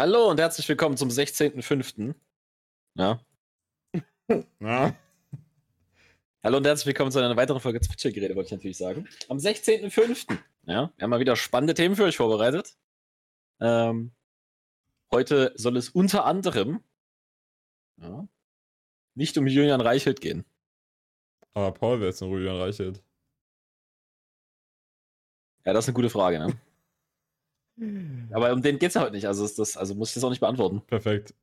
Hallo und herzlich willkommen zum 16.05. Ja. Ja. Hallo und herzlich willkommen zu einer weiteren Folge Zwitschergeräte, wollte ich natürlich sagen. Am 16.05. Ja, wir haben mal wieder spannende Themen für euch vorbereitet. Ähm, heute soll es unter anderem ja, nicht um Julian Reichelt gehen. Aber Paul wäre jetzt ein Julian Reichelt. Ja, das ist eine gute Frage, ne? Aber um den geht's ja heute nicht, also, ist das, also muss ich das auch nicht beantworten. Perfekt.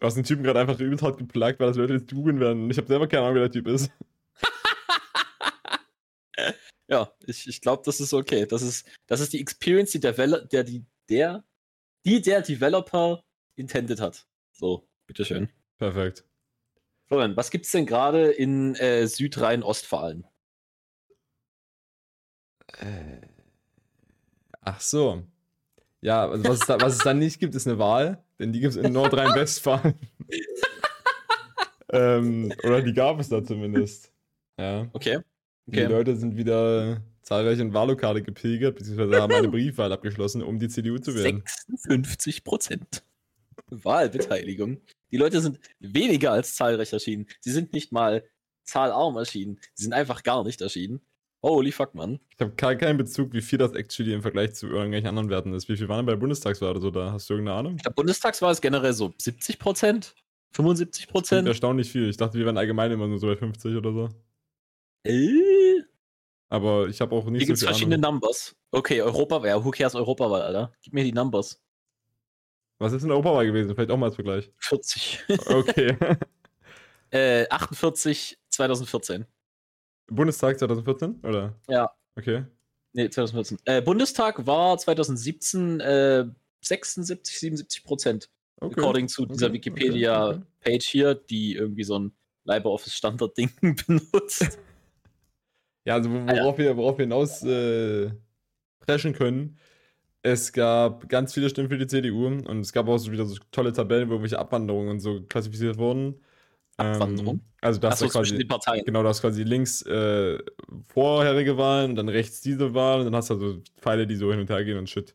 Du hast den Typen gerade einfach übelst hart geplagt, weil das Leute jetzt googeln werden. Ich habe selber keine Ahnung, wer der Typ ist. Ja, ich, ich glaube, das ist okay. Das ist, das ist die Experience, die der, Velo- der, die, der, die der Developer intended hat. So, bitteschön. Perfekt. Florian, was gibt's denn gerade in äh, Südrhein-Ostfalen? Äh. Ach so. Ja, also was, es da, was es dann nicht gibt, ist eine Wahl, denn die gibt es in Nordrhein-Westfalen. ähm, oder die gab es da zumindest. Ja. Okay. Die okay. Leute sind wieder zahlreich in Wahllokale gepilgert, beziehungsweise haben eine Briefwahl abgeschlossen, um die CDU zu wählen. 56 Prozent Wahlbeteiligung. Die Leute sind weniger als zahlreich erschienen. Sie sind nicht mal zahlarm erschienen. Sie sind einfach gar nicht erschienen. Holy fuck, Mann. Ich habe keinen Bezug, wie viel das actually im Vergleich zu irgendwelchen anderen Werten ist. Wie viel waren denn bei der Bundestagswahl oder so da? Hast du irgendeine Ahnung? Ich glaube, Bundestagswahl ist generell so 70 Prozent, 75 Klingt Prozent. erstaunlich viel. Ich dachte, wir wären allgemein immer nur so bei 50 oder so. Äh, Aber ich habe auch nicht hier gibt es so viel verschiedene Ahnung. Numbers. Okay, Europawahl. Ja, who cares Europawahl, Alter? Gib mir die Numbers. Was ist in der Europawahl gewesen? Vielleicht auch mal als Vergleich. 40. Okay. äh, 48 2014. Bundestag 2014? Oder? Ja. Okay. Nee, 2014. Äh, Bundestag war 2017 äh, 76, 77 Prozent. okay. According zu dieser okay, okay, okay. Wikipedia-Page hier, die irgendwie so ein LibreOffice-Standard-Ding benutzt. Ja, also Ah, ja. worauf wir, worauf wir hinaus äh, preschen können, es gab ganz viele Stimmen für die CDU und es gab auch so wieder so tolle Tabellen, wo irgendwelche Abwanderungen und so klassifiziert wurden. Abwanderung? Ähm, also das zwischen quasi, den Parteien. genau, du hast quasi links äh, vorherige Wahlen und dann rechts diese Wahl und dann hast du also Pfeile, die so hin und her gehen und shit.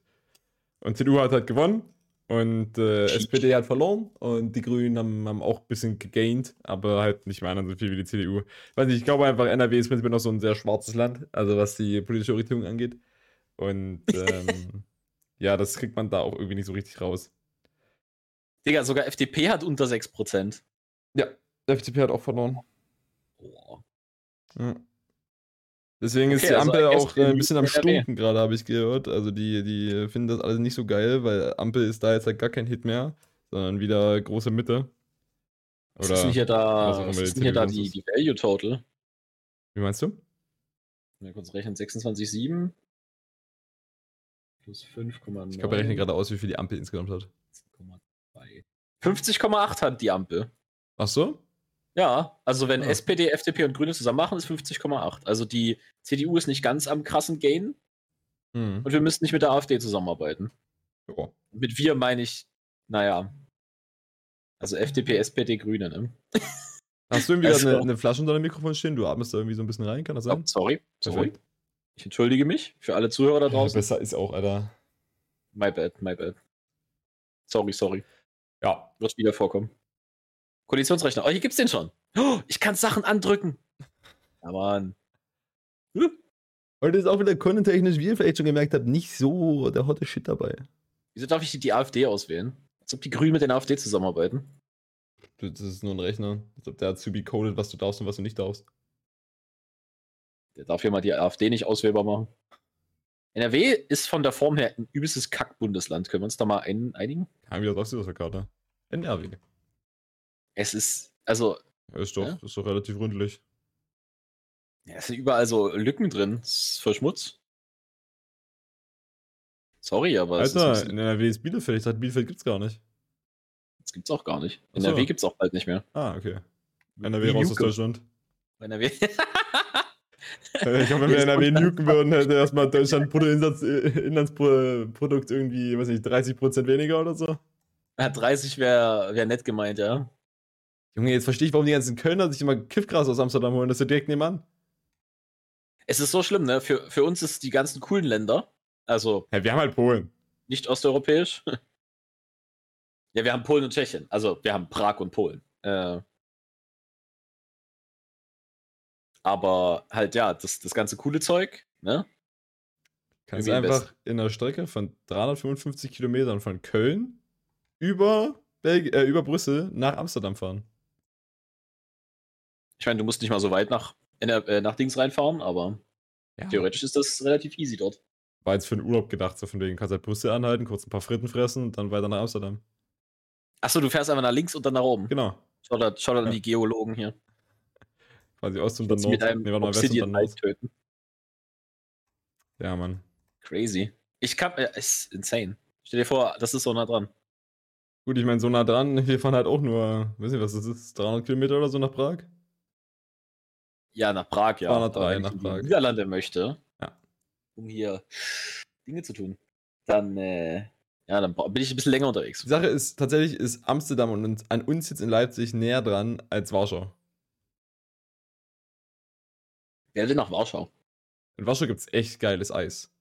Und CDU hat halt gewonnen und äh. SPD hat verloren und die Grünen haben, haben auch ein bisschen gegained, aber halt nicht mehr so viel wie die CDU. Ich weiß nicht, ich glaube einfach, NRW ist prinzipiell noch so ein sehr schwarzes Land, also was die politische Orientierung angeht. Und ähm, ja, das kriegt man da auch irgendwie nicht so richtig raus. Digga, sogar FDP hat unter 6 Prozent. Ja, der FDP hat auch verloren. Boah. Ja. Deswegen ist Okay, die also Ampel guess auch äh, ein bisschen am. Stunken gerade, habe ich gehört. Also die, die finden das alles nicht so geil, weil Ampel ist da jetzt halt gar kein Hit mehr, sondern wieder große Mitte. Was ist denn hier was da, was die ist denn hier da die, die Value Total? Wie meinst du? Mal kurz rechnen, 26,7 plus 5,9. Ich glaube, wir rechnen gerade aus, wie viel die Ampel insgesamt hat. 50,8 hat die Ampel. Ach so? Ja, also wenn Ah. SPD, FDP und Grüne zusammen machen, ist 50,8. Also die CDU ist nicht ganz am krassen Gain Hm. und wir müssen nicht mit der AfD zusammenarbeiten. Ja. Mit wir meine ich, naja. Also FDP, SPD, Grüne, ne? Hast du irgendwie Also- eine, eine Flasche unter dem Mikrofon stehen? Du atmest da irgendwie so ein bisschen rein, kann das Oh, sein? sorry, sorry. Perfekt. Ich entschuldige mich für alle Zuhörer da Ja, draußen. besser ist auch, Alter. My bad, my bad. Sorry, sorry. Ja. Wird wieder vorkommen. Koalitionsrechner. Oh, hier gibt's den schon. Oh, ich kann Sachen andrücken. Ja, Mann. Hm? Heute ist auch wieder contentechnisch, wie ihr vielleicht schon gemerkt habt, nicht so der hotte Shit dabei. Wieso darf ich die AfD auswählen? Als ob die Grünen mit den AfD zusammenarbeiten. Das ist nur ein Rechner. Als ob der be coded, was du darfst und was du nicht darfst. Der darf ja mal die AfD nicht auswählbar machen. NRW ist von der Form her ein übelstes Kack-Bundesland. Können wir uns da mal ein einigen? Kein wieder sagst du das für Karte? NRW. Es ist, also, Ist doch, Ja? ist doch relativ rundlich. ja, es sind überall so Lücken drin. Es ist voll Schmutz. Sorry, aber es ist Alter, in NRW ist Bielefeld. Ich dachte, Bielefeld gibt's gar nicht. das gibt's auch gar nicht. So. NRW gibt's auch bald nicht mehr. Ah, okay. NRW raus aus. Deutschland. NRW. Ich glaube, wenn wir NRW nuken würden, hätte erstmal Deutschland Bruttoinlands- äh, irgendwie, weiß nicht, 30% weniger oder so. Ja, 30 wäre wär nett gemeint, ja. Junge, jetzt verstehe ich, warum die ganzen Kölner sich immer Kiffgras aus Amsterdam holen. Das ist ja direkt nebenan. Es ist so schlimm, ne? Für, für uns ist die ganzen coolen Länder, also Ja, wir haben halt Polen. nicht osteuropäisch, Ja, wir haben Polen und Tschechien. Also wir haben Prag und Polen. Äh, aber halt, ja, das, das ganze coole Zeug, ne? Kannst am einfach in einer Strecke von 355 Kilometern von Köln über, Belg äh, über Brüssel nach Amsterdam fahren. Ich meine, du musst nicht mal so weit nach, äh, nach Dings reinfahren, aber Ja. theoretisch ist das relativ easy dort. War jetzt für den Urlaub gedacht, so von wegen, kannst halt Brüssel anhalten, kurz ein paar Fritten fressen und dann weiter nach Amsterdam. Achso, du fährst einfach nach links und dann nach oben. Genau. Schaut schau an Ja. die Geologen hier. Quasi Ost und dann Nord. mit einem Nee, mal, West und dann Obsidian Nord. töten. Ja, Mann. Crazy. Ich kann, äh, ist insane. Stell dir vor, das ist so nah dran. Gut, ich meine, so nah dran, wir fahren halt auch nur, weiß nicht, was das ist, 300 Kilometer oder so nach Prag? Ja, nach Prag, ja. 203 Aber wenn nach ich in Prag. die Niederlande möchte, Ja. um hier Dinge zu tun, dann, äh, ja, dann bin ich ein bisschen länger unterwegs. Die Sache ist, tatsächlich ist Amsterdam und an uns jetzt in Leipzig näher dran als Warschau. Wer will nach Warschau? In Warschau gibt es echt geiles Eis.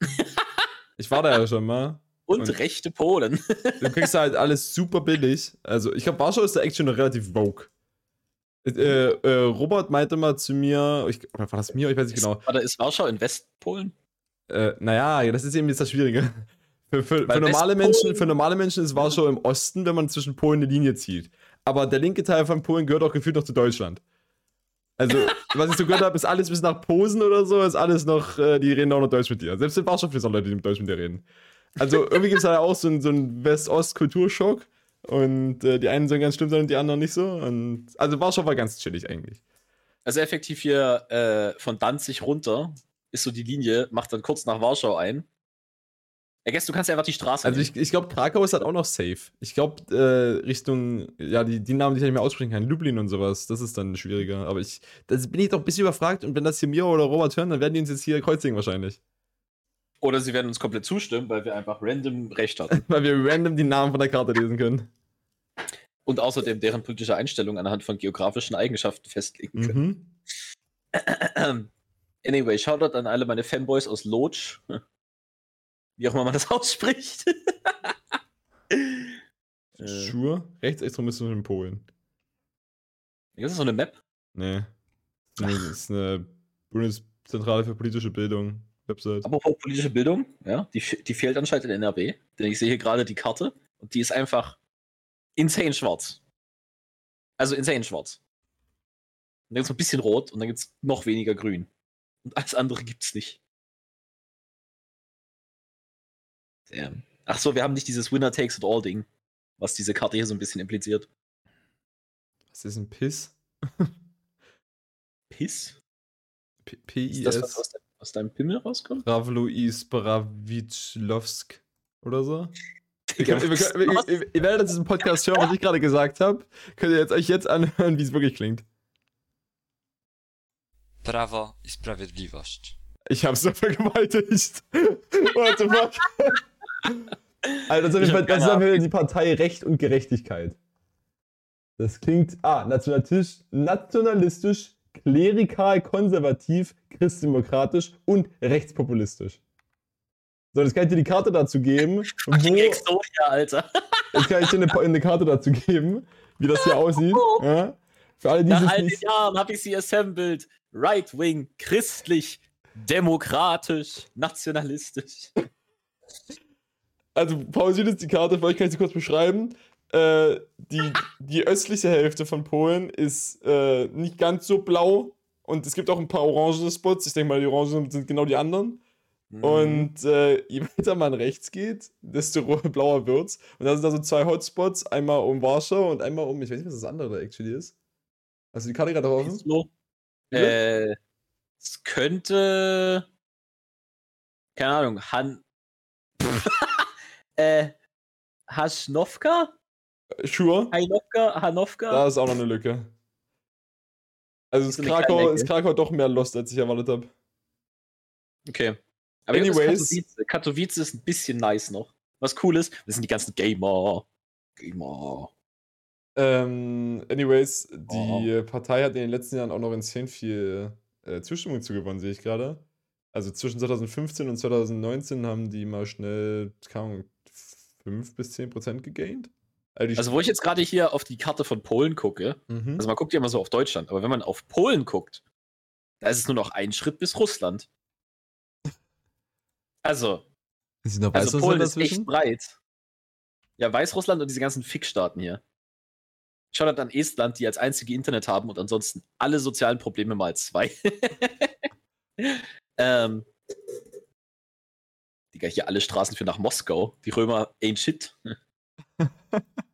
ich war da ja schon mal. Und, Und- rechte Polen. Du kriegst halt alles super billig. Also, ich glaube, Warschau ist da echt schon relativ vogue. Äh, äh, Robert meinte mal zu mir, ich, oder war das mir? Ich weiß nicht genau. Oder ist Warschau in Westpolen? Äh, naja, ja, das ist eben jetzt das Schwierige. Für, für, für, normale Menschen, für normale Menschen ist Warschau im Osten, wenn man zwischen Polen eine Linie zieht. Aber der linke Teil von Polen gehört auch gefühlt noch zu Deutschland. Also, was ich so gehört habe, ist alles bis nach Posen oder so, ist alles noch, äh, die reden auch noch Deutsch mit dir. Selbst in Warschau gibt es auch Leute, die mit Deutsch mit dir reden. Also, irgendwie gibt es da auch so einen, so einen West-Ost-Kulturschock. Und äh, die einen sollen ganz schlimm sein und die anderen nicht so. Und, also, Warschau war ganz chillig eigentlich. Also effektiv hier äh, von Danzig runter ist so die Linie, macht dann kurz nach Warschau ein. Guess, du kannst ja einfach die Straße Also ich, ich glaube, Krakau ist halt auch noch safe. Ich glaube, äh, Richtung, ja, die, die Namen, die ich nicht mehr aussprechen kann, Lublin und sowas, das ist dann schwieriger. Aber ich, das bin ich doch ein bisschen überfragt und wenn das hier mir oder Robert hören, dann werden die uns jetzt hier kreuzigen wahrscheinlich. Oder sie werden uns komplett zustimmen, weil wir einfach random recht hatten. Weil wir random die Namen von der Karte lesen können. Und außerdem deren politische Einstellung anhand von geografischen Eigenschaften festlegen können. Mhm. Anyway, Shoutout an alle meine Fanboys aus Lodz. Wie auch immer man das ausspricht. äh, Schuhe, Rechtsextremismus in Polen. ist das so eine Map? Nee. Eine, das ist eine Bundeszentrale für politische Bildung, Website. Aber auch politische Bildung, ja, die, die fehlt anscheinend in NRW. Denn ich sehe hier gerade die Karte und die ist einfach insane schwarz. Also insane schwarz. Und dann gibt es ein bisschen rot und dann gibt es noch weniger grün. Und alles andere gibt es nicht. Damn. Ach so, wir haben nicht dieses Winner takes it all Ding, was diese Karte hier so ein bisschen impliziert. Was ist ein Piss? Piss? P- Ist das, was PIS. Aus, de aus deinem Pimmel rauskommt? Ravlois Bravitschlowsk oder so? Ihr, werdet das im Podcast hören, was ich gerade gesagt habe. Könnt ihr jetzt, euch jetzt anhören, wie es wirklich klingt. Prawo i Sprawiedliwość. Ich hab's so vergewaltigt. What the fuck? Alter, das ist Ich auf jeden die Partei Recht und Gerechtigkeit. Das klingt, ah, nationalistisch, nationalistisch, klerikal, konservativ, christdemokratisch und rechtspopulistisch. So, jetzt kann ich dir die Karte dazu geben. Fucking wo- Exodia, Alter. Jetzt kann ich dir eine, eine Karte dazu geben, wie das hier aussieht. Ja? Für alle, die Nach all den. Jahren habe ich sie assembled. Right wing, christlich, demokratisch, nationalistisch. Also, pausiert jetzt die Karte, vielleicht kann ich sie kurz beschreiben. Äh, die, die östliche Hälfte von Polen ist äh, nicht ganz so blau und es gibt auch ein paar orange Spots. Ich denke mal, die Orangen sind genau die anderen. Mhm. Und äh, je weiter man rechts geht, desto blauer wird's. Und da sind da so zwei Hotspots, einmal um Warschau und einmal um, ich weiß nicht, was das andere actually ist. Du die Karte gerade offen? Äh, es könnte. Keine Ahnung, Han. äh, Haschnowka? Sure. Hainovka? Hanovka? Da ist auch noch eine Lücke. Also ist eine Krakau, ist. Krakau doch mehr Lost, als ich erwartet habe. Okay. Aber Anyways. Anyways. Katowice. Katowice ist ein bisschen nice noch. Was cool ist, das sind die ganzen Gamer. Gamer. Ähm, anyways, die Oh. Partei hat in den letzten Jahren auch noch insane viel äh, Zustimmung zugewonnen, sehe ich gerade. Also zwischen 2015 und 2019 haben die mal schnell, keine Ahnung, 5 bis 10 Prozent gegaint. Also, Also, wo ich jetzt gerade hier auf die Karte von Polen gucke, mhm. also man guckt ja immer so auf Deutschland, aber wenn man auf Polen guckt, da ist es nur noch ein Schritt bis Russland. Also, ist noch also Polen ist echt breit. Ja, Weißrussland und diese ganzen Fickstaaten hier. Schaut an Estland, die als einzige Internet haben und ansonsten alle sozialen Probleme mal zwei. ähm, Digga, hier alle Straßen für nach Moskau. Die Römer ain't shit.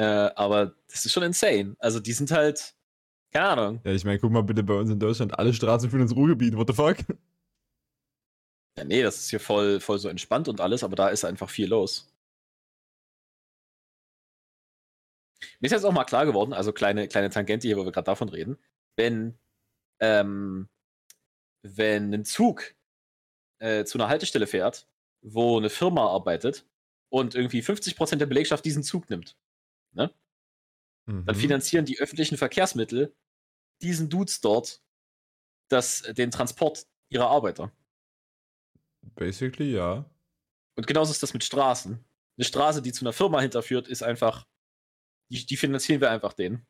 äh, aber das ist schon insane. Also die sind halt, keine Ahnung. Ja, ich meine, guck mal bitte bei uns in Deutschland, alle Straßen führen ins Ruhrgebiet, what the fuck? Ja, nee, das ist hier voll, voll so entspannt und alles, aber da ist einfach viel los. Mir ist jetzt auch mal klar geworden, also kleine, kleine Tangente hier, wo wir gerade davon reden, wenn, ähm, wenn ein Zug äh, zu einer Haltestelle fährt, wo eine Firma arbeitet und irgendwie 50% der Belegschaft diesen Zug nimmt, dann Mhm. finanzieren die öffentlichen Verkehrsmittel diesen Dudes dort das, den Transport ihrer Arbeiter. Basically, ja. Und genauso ist das mit Straßen. Eine Straße, die zu einer Firma hinterführt, ist einfach, die, die finanzieren wir einfach denen.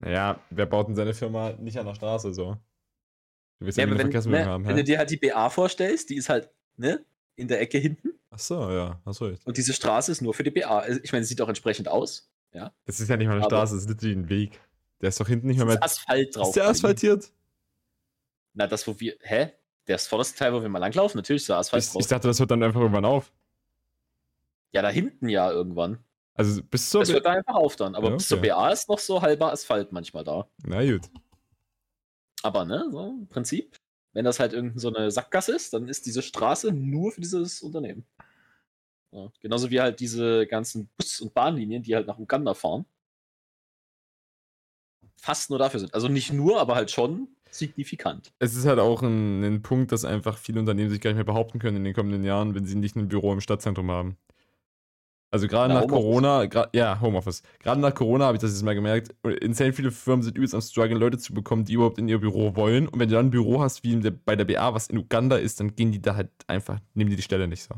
Naja, wer baut denn seine Firma nicht an der Straße so? Du willst Ja, ja, wenn, Verkehrsmittel ne, haben, wenn du dir halt die BA vorstellst, die ist halt ne, in der Ecke hinten Ach so, ja, hast recht. und diese Straße ist nur für die BA. Also, Ich meine, sie sieht auch entsprechend aus. Das ist ja nicht mal eine Straße, das ist literally ein Weg. Der ist doch hinten nicht mehr ist mehr. Asphalt drauf. Ist der asphaltiert? Na, das, wo wir. Hä? Das vorderste Teil, wo wir mal langlaufen, natürlich ist da Asphalt Ich, drauf. ich dachte, das hört dann einfach irgendwann auf. ja, da hinten ja irgendwann. Also bis zur. Das hört da einfach auf dann. Aber Ja, bis zur okay. BA ist noch so halber Asphalt manchmal da. Na gut. Aber ne, so im Prinzip, wenn das halt irgendeine so eine Sackgasse ist, dann ist diese Straße nur für dieses Unternehmen. Ja, genauso wie halt diese ganzen Bus- und Bahnlinien, die halt nach Uganda fahren. Fast nur dafür sind. Also nicht nur, aber halt schon signifikant. Es ist halt auch ein, ein Punkt, dass einfach viele Unternehmen sich gar nicht mehr behaupten können in den kommenden Jahren, wenn sie nicht ein Büro im Stadtzentrum haben. Also gerade Na, nach Homeoffice. Corona, gra ja, Homeoffice. Gerade nach Corona habe ich das jetzt mal gemerkt. Insane viele Firmen sind übelst am struggeln, Leute zu bekommen, die überhaupt in ihr Büro wollen. Und wenn du dann ein Büro hast, wie bei der BA, was in Uganda ist, dann gehen die da halt einfach, nehmen die die Stelle nicht so.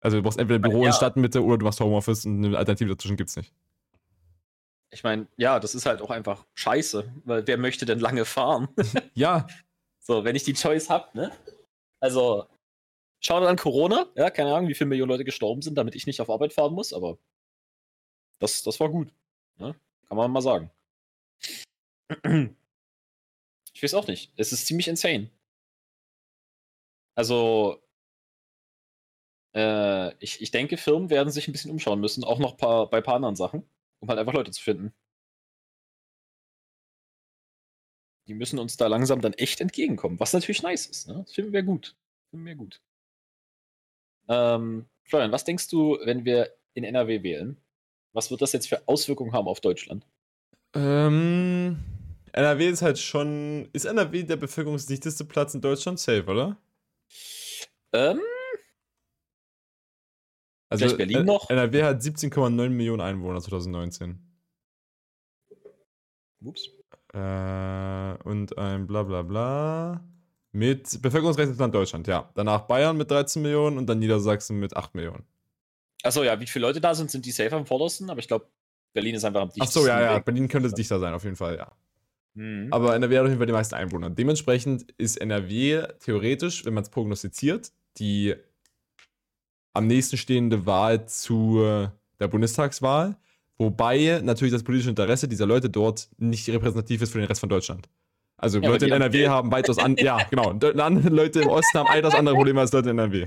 Also du brauchst entweder ein Büro Ja. in Stadtmitte oder du machst Homeoffice und eine Alternative dazwischen gibt's nicht. Ich meine, ja, das ist halt auch einfach scheiße, weil wer möchte denn lange fahren? Ja, so, wenn ich die Choice hab, ne? Also, schau an Corona, ja, keine Ahnung, wie viele Millionen Leute gestorben sind, damit ich nicht auf Arbeit fahren muss, aber das, das war gut. Ne? Kann man mal sagen. Ich weiß auch nicht. Es ist ziemlich insane. Also, äh, ich, ich denke, Firmen werden sich ein bisschen umschauen müssen, auch noch paar, bei ein paar anderen Sachen, um halt einfach Leute zu finden. Die müssen uns da langsam dann echt entgegenkommen, was natürlich nice ist. Ne? Das finden wir gut. Finden wir gut. Ähm, Florian, was denkst du, wenn wir in NRW wählen? Was wird das jetzt für Auswirkungen haben auf Deutschland? Ähm, NRW ist halt schon. Ist NRW der bevölkerungsdichteste Platz in Deutschland? Safe, oder? Ähm, Vielleicht Berlin äh, noch? NRW hat 17,9 Millionen Einwohner 2019. ups. Äh, und ein bla bla bla. Mit bevölkerungsreichstes Land Deutschland, ja. Danach Bayern mit 13 Millionen und dann Niedersachsen mit 8 Millionen. Achso, ja, wie viele Leute da sind, sind die safe am vordersten, aber ich glaube, Berlin ist einfach am Ach so, ja, ja. Berlin könnte dichter sein, auf jeden Fall, ja. Mhm. Aber NRW hat auf jeden Fall die meisten Einwohner. Dementsprechend ist NRW theoretisch, wenn man es prognostiziert, die am nächsten stehende Wahl zu der Bundestagswahl. Wobei natürlich das politische Interesse dieser Leute dort nicht repräsentativ ist für den Rest von Deutschland. Also Ja, Leute in haben NRW Geld. haben weitaus an, ja, genau. Leute im Osten haben weitaus andere Probleme als Leute in NRW.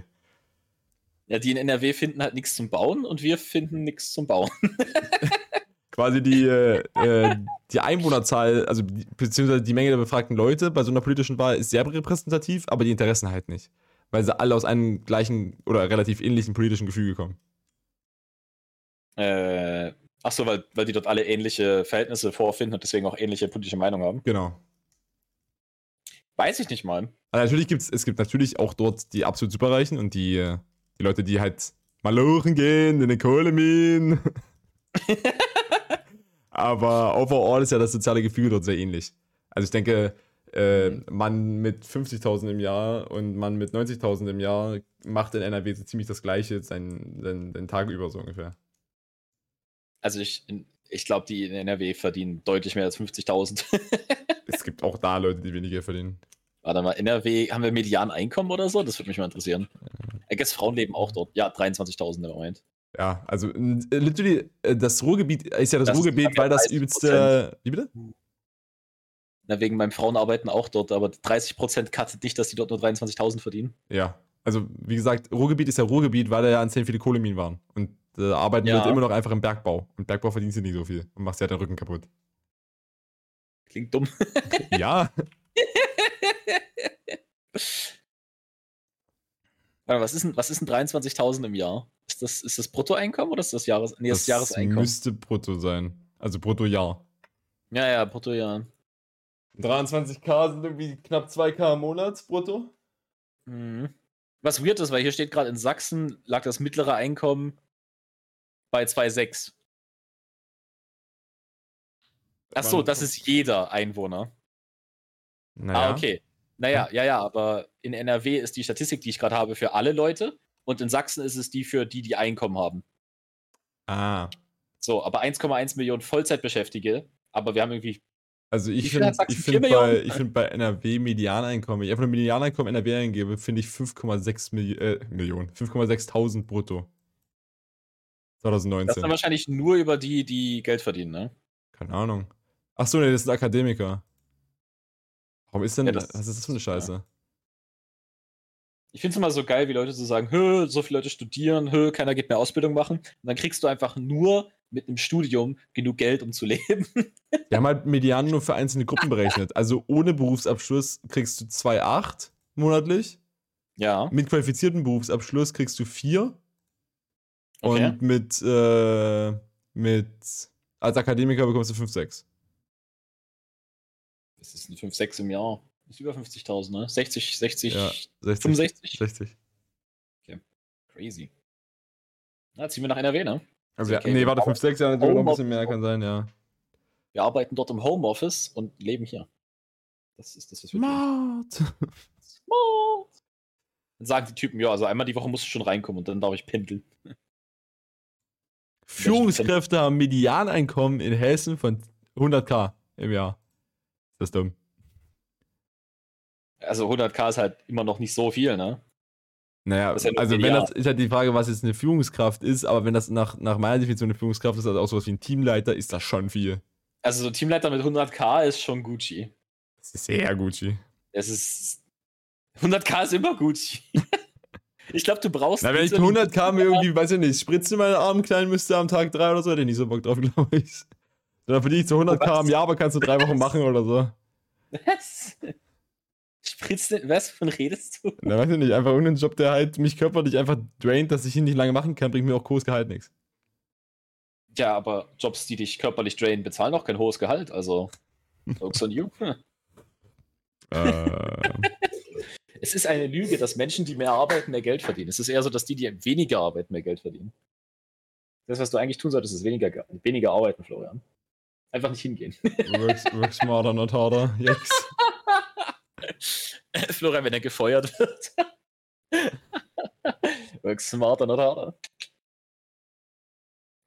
Ja, die in NRW finden halt nichts zum Bauen und wir finden nichts zum Bauen. Quasi die, äh, äh, die Einwohnerzahl, also die, beziehungsweise die Menge der befragten Leute bei so einer politischen Wahl ist sehr repräsentativ, aber die Interessen halt nicht. Weil sie alle aus einem gleichen oder relativ ähnlichen politischen Gefüge kommen. Äh, ach so, weil, weil die dort alle ähnliche Verhältnisse vorfinden und deswegen auch ähnliche politische Meinungen haben. Genau. Weiß ich nicht mal. Also natürlich gibt's, es gibt natürlich auch dort die absolut Superreichen und die, die Leute, die halt malochen gehen in den Kohleminen. Aber overall ist ja das soziale Gefüge dort sehr ähnlich. Also ich denke, Äh, Mhm. Mann mit 50.000 im Jahr und Mann mit 90.000 im Jahr macht in NRW so ziemlich das Gleiche sein, sein, sein Tag über so ungefähr. Also ich, ich glaube, die in NRW verdienen deutlich mehr als 50.000. Es gibt auch da Leute, die weniger verdienen. Warte mal, NRW, haben wir Medianeinkommen oder so? Das würde mich mal interessieren. I guess Frauen leben auch dort. Ja, 23.000 im Moment. Ja, also äh, literally, äh, das Ruhrgebiet ist ja das, Das Ruhrgebiet, weil das 30%. übelste. Wie bitte? Na, wegen meinen Frauen arbeiten auch dort, aber 30% cuttet nicht, dass die dort nur 23.000 verdienen. Ja. Also, wie gesagt, Ruhrgebiet ist ja Ruhrgebiet, weil da ja an 10 viele Kohleminen waren. Und äh, arbeiten Ja. Leute immer noch einfach im Bergbau. Und Bergbau verdienst du nicht so viel und machst ja den Rücken kaputt. Klingt dumm. ja. Was ist denn, was ist denn 23.000 im Jahr? Ist das, ist das Bruttoeinkommen oder ist das Jahres, nee, das, Das Jahreseinkommen? müsste brutto sein. Also brutto-Jahr. Ja, ja, Brutto. 23k sind irgendwie knapp 2k im Monat brutto. Mhm. Was weird ist, weil hier steht gerade in Sachsen lag das mittlere Einkommen bei 2,6. Ach so, das ist jeder Einwohner. Naja. Ah, okay. Naja, ja, ja, aber in NRW ist die Statistik, die ich gerade habe, für alle Leute und in Sachsen ist es die für die, die Einkommen haben. Ah. So, aber 1,1 Millionen Vollzeitbeschäftigte, aber wir haben irgendwie, Also ich finde ich find bei, ich find bei NRW Medianeinkommen, ich einfach nur Medianeinkommen NRW eingebe, finde ich 5,6 Milli äh, Millionen, 5,6.000 brutto. das 2019. ist dann wahrscheinlich nur über die, die Geld verdienen, ne? Keine Ahnung. Achso, nee, das sind Akademiker. Warum ist denn, Ja, das- was ist das für eine Scheiße? Ich finde es immer so geil, wie Leute so sagen, hö, so viele Leute studieren, hö, keiner geht mehr Ausbildung machen. Und dann kriegst du einfach nur mit einem Studium genug Geld, um zu leben. Wir haben halt Median nur für einzelne Gruppen berechnet. Also ohne Berufsabschluss kriegst du 2,8 monatlich. ja. Mit qualifiziertem Berufsabschluss kriegst du 4. Okay. Und mit, äh, mit, als Akademiker bekommst du 5,6. Das ist ein 5, 6 im Jahr. Das ist über 50.000, ne? 60, 60, Ja, 60. 65? 60. Crazy. Na, ziehen wir nach NRW, ne? Also, ja, Okay, nee, wir warte, brauchen 5,6, ja, natürlich noch ein bisschen mehr kann sein, ja. Wir arbeiten dort im Homeoffice und leben hier. Das ist das, was wir tun. Smart. Smart. Dann sagen die Typen, ja, also einmal die Woche musst du schon reinkommen und dann darf ich pendeln. Führungskräfte haben Medianeinkommen in Hessen von 100k im Jahr. Ist das dumm? Also 100k ist halt immer noch nicht so viel, ne? Naja, ja also wenn das ist halt die Frage, was jetzt eine Führungskraft ist, aber wenn das nach, nach meiner Definition eine Führungskraft ist, also auch sowas wie ein Teamleiter, ist das schon viel. Also so Teamleiter mit 100k ist schon Gucci. Das ist sehr Gucci. Es ist 100k ist immer Gucci. ich glaube, du brauchst Na, wenn ich nicht so mit die- 100k mir irgendwie, weiß ich nicht, Spritze in meinen Arm klein müsste am Tag 3 oder so, hätte ich nicht so Bock drauf, glaube ich. Dann verdiene ich so 100k im Jahr, aber kannst du drei Wochen machen oder so. Was? Spritzt denn, was von redest du? Na, weiß ich nicht, einfach irgendein Job, der halt mich körperlich einfach draint, dass ich ihn nicht lange machen kann, bringt mir auch hohes Gehalt nichts. Ja, aber Jobs, die dich körperlich drainen, bezahlen auch kein hohes Gehalt, also. Jokes on you. Hm. äh, Es ist eine Lüge, dass Menschen, die mehr arbeiten, mehr Geld verdienen. Es ist eher so, dass die, die weniger arbeiten, mehr Geld verdienen. Das, was du eigentlich tun solltest, ist weniger, ge- weniger arbeiten, Florian. Einfach nicht hingehen. work, work smarter, not harder. Yes. Florian, wenn er gefeuert wird. Work smarter, not harder.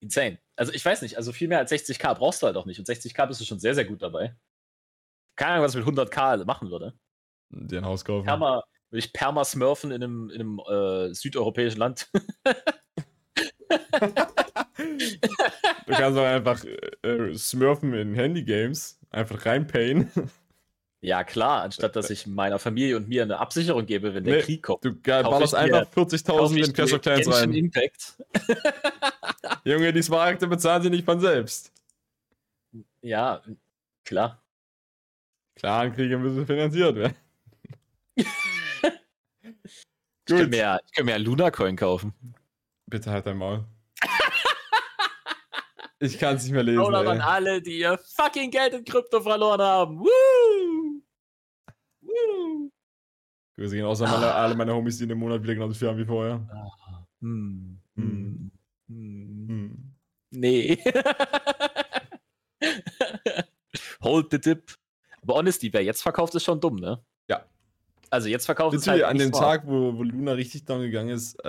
Insane. Also ich weiß nicht, also viel mehr als 60k brauchst du halt auch nicht. Und 60k bist du schon sehr, sehr gut dabei. Keine Ahnung, was ich mit 100k machen würde. Dir ein Haus kaufen. Perma, würde ich Perma smurfen in einem, in einem äh, südeuropäischen Land. Du kannst auch einfach äh, äh, smurfen in Handygames. Einfach reinpayen. Ja, klar, anstatt dass ich meiner Familie und mir eine Absicherung gebe, wenn der Nee, Krieg kommt. Du ballerst mir- einfach 40.000 Kaufe ich in Clash mir of Clans rein. Impact. Junge, die Smaragde bezahlen sie nicht von selbst. Ja, klar. Clankriege müssen finanziert werden. Ich könnte mir, ja- ich könnte mir ja Luna Coin kaufen. Bitte halt dein Maul. ich kann es nicht mehr lesen. Shoutout an alle, die ihr fucking Geld in Krypto verloren haben. Woo! Grüße gehen außer alle, alle meine Homies, die in dem Monat wieder genauso viel haben wie vorher. Hm. Hm. Hm. Hm. Hm. Nee. Hold the dip. Aber Honesty, wer jetzt verkauft, ist schon dumm, ne? Ja. Also jetzt verkauft Literally halt an dem. Tag, wo, wo Luna richtig down gegangen ist, äh,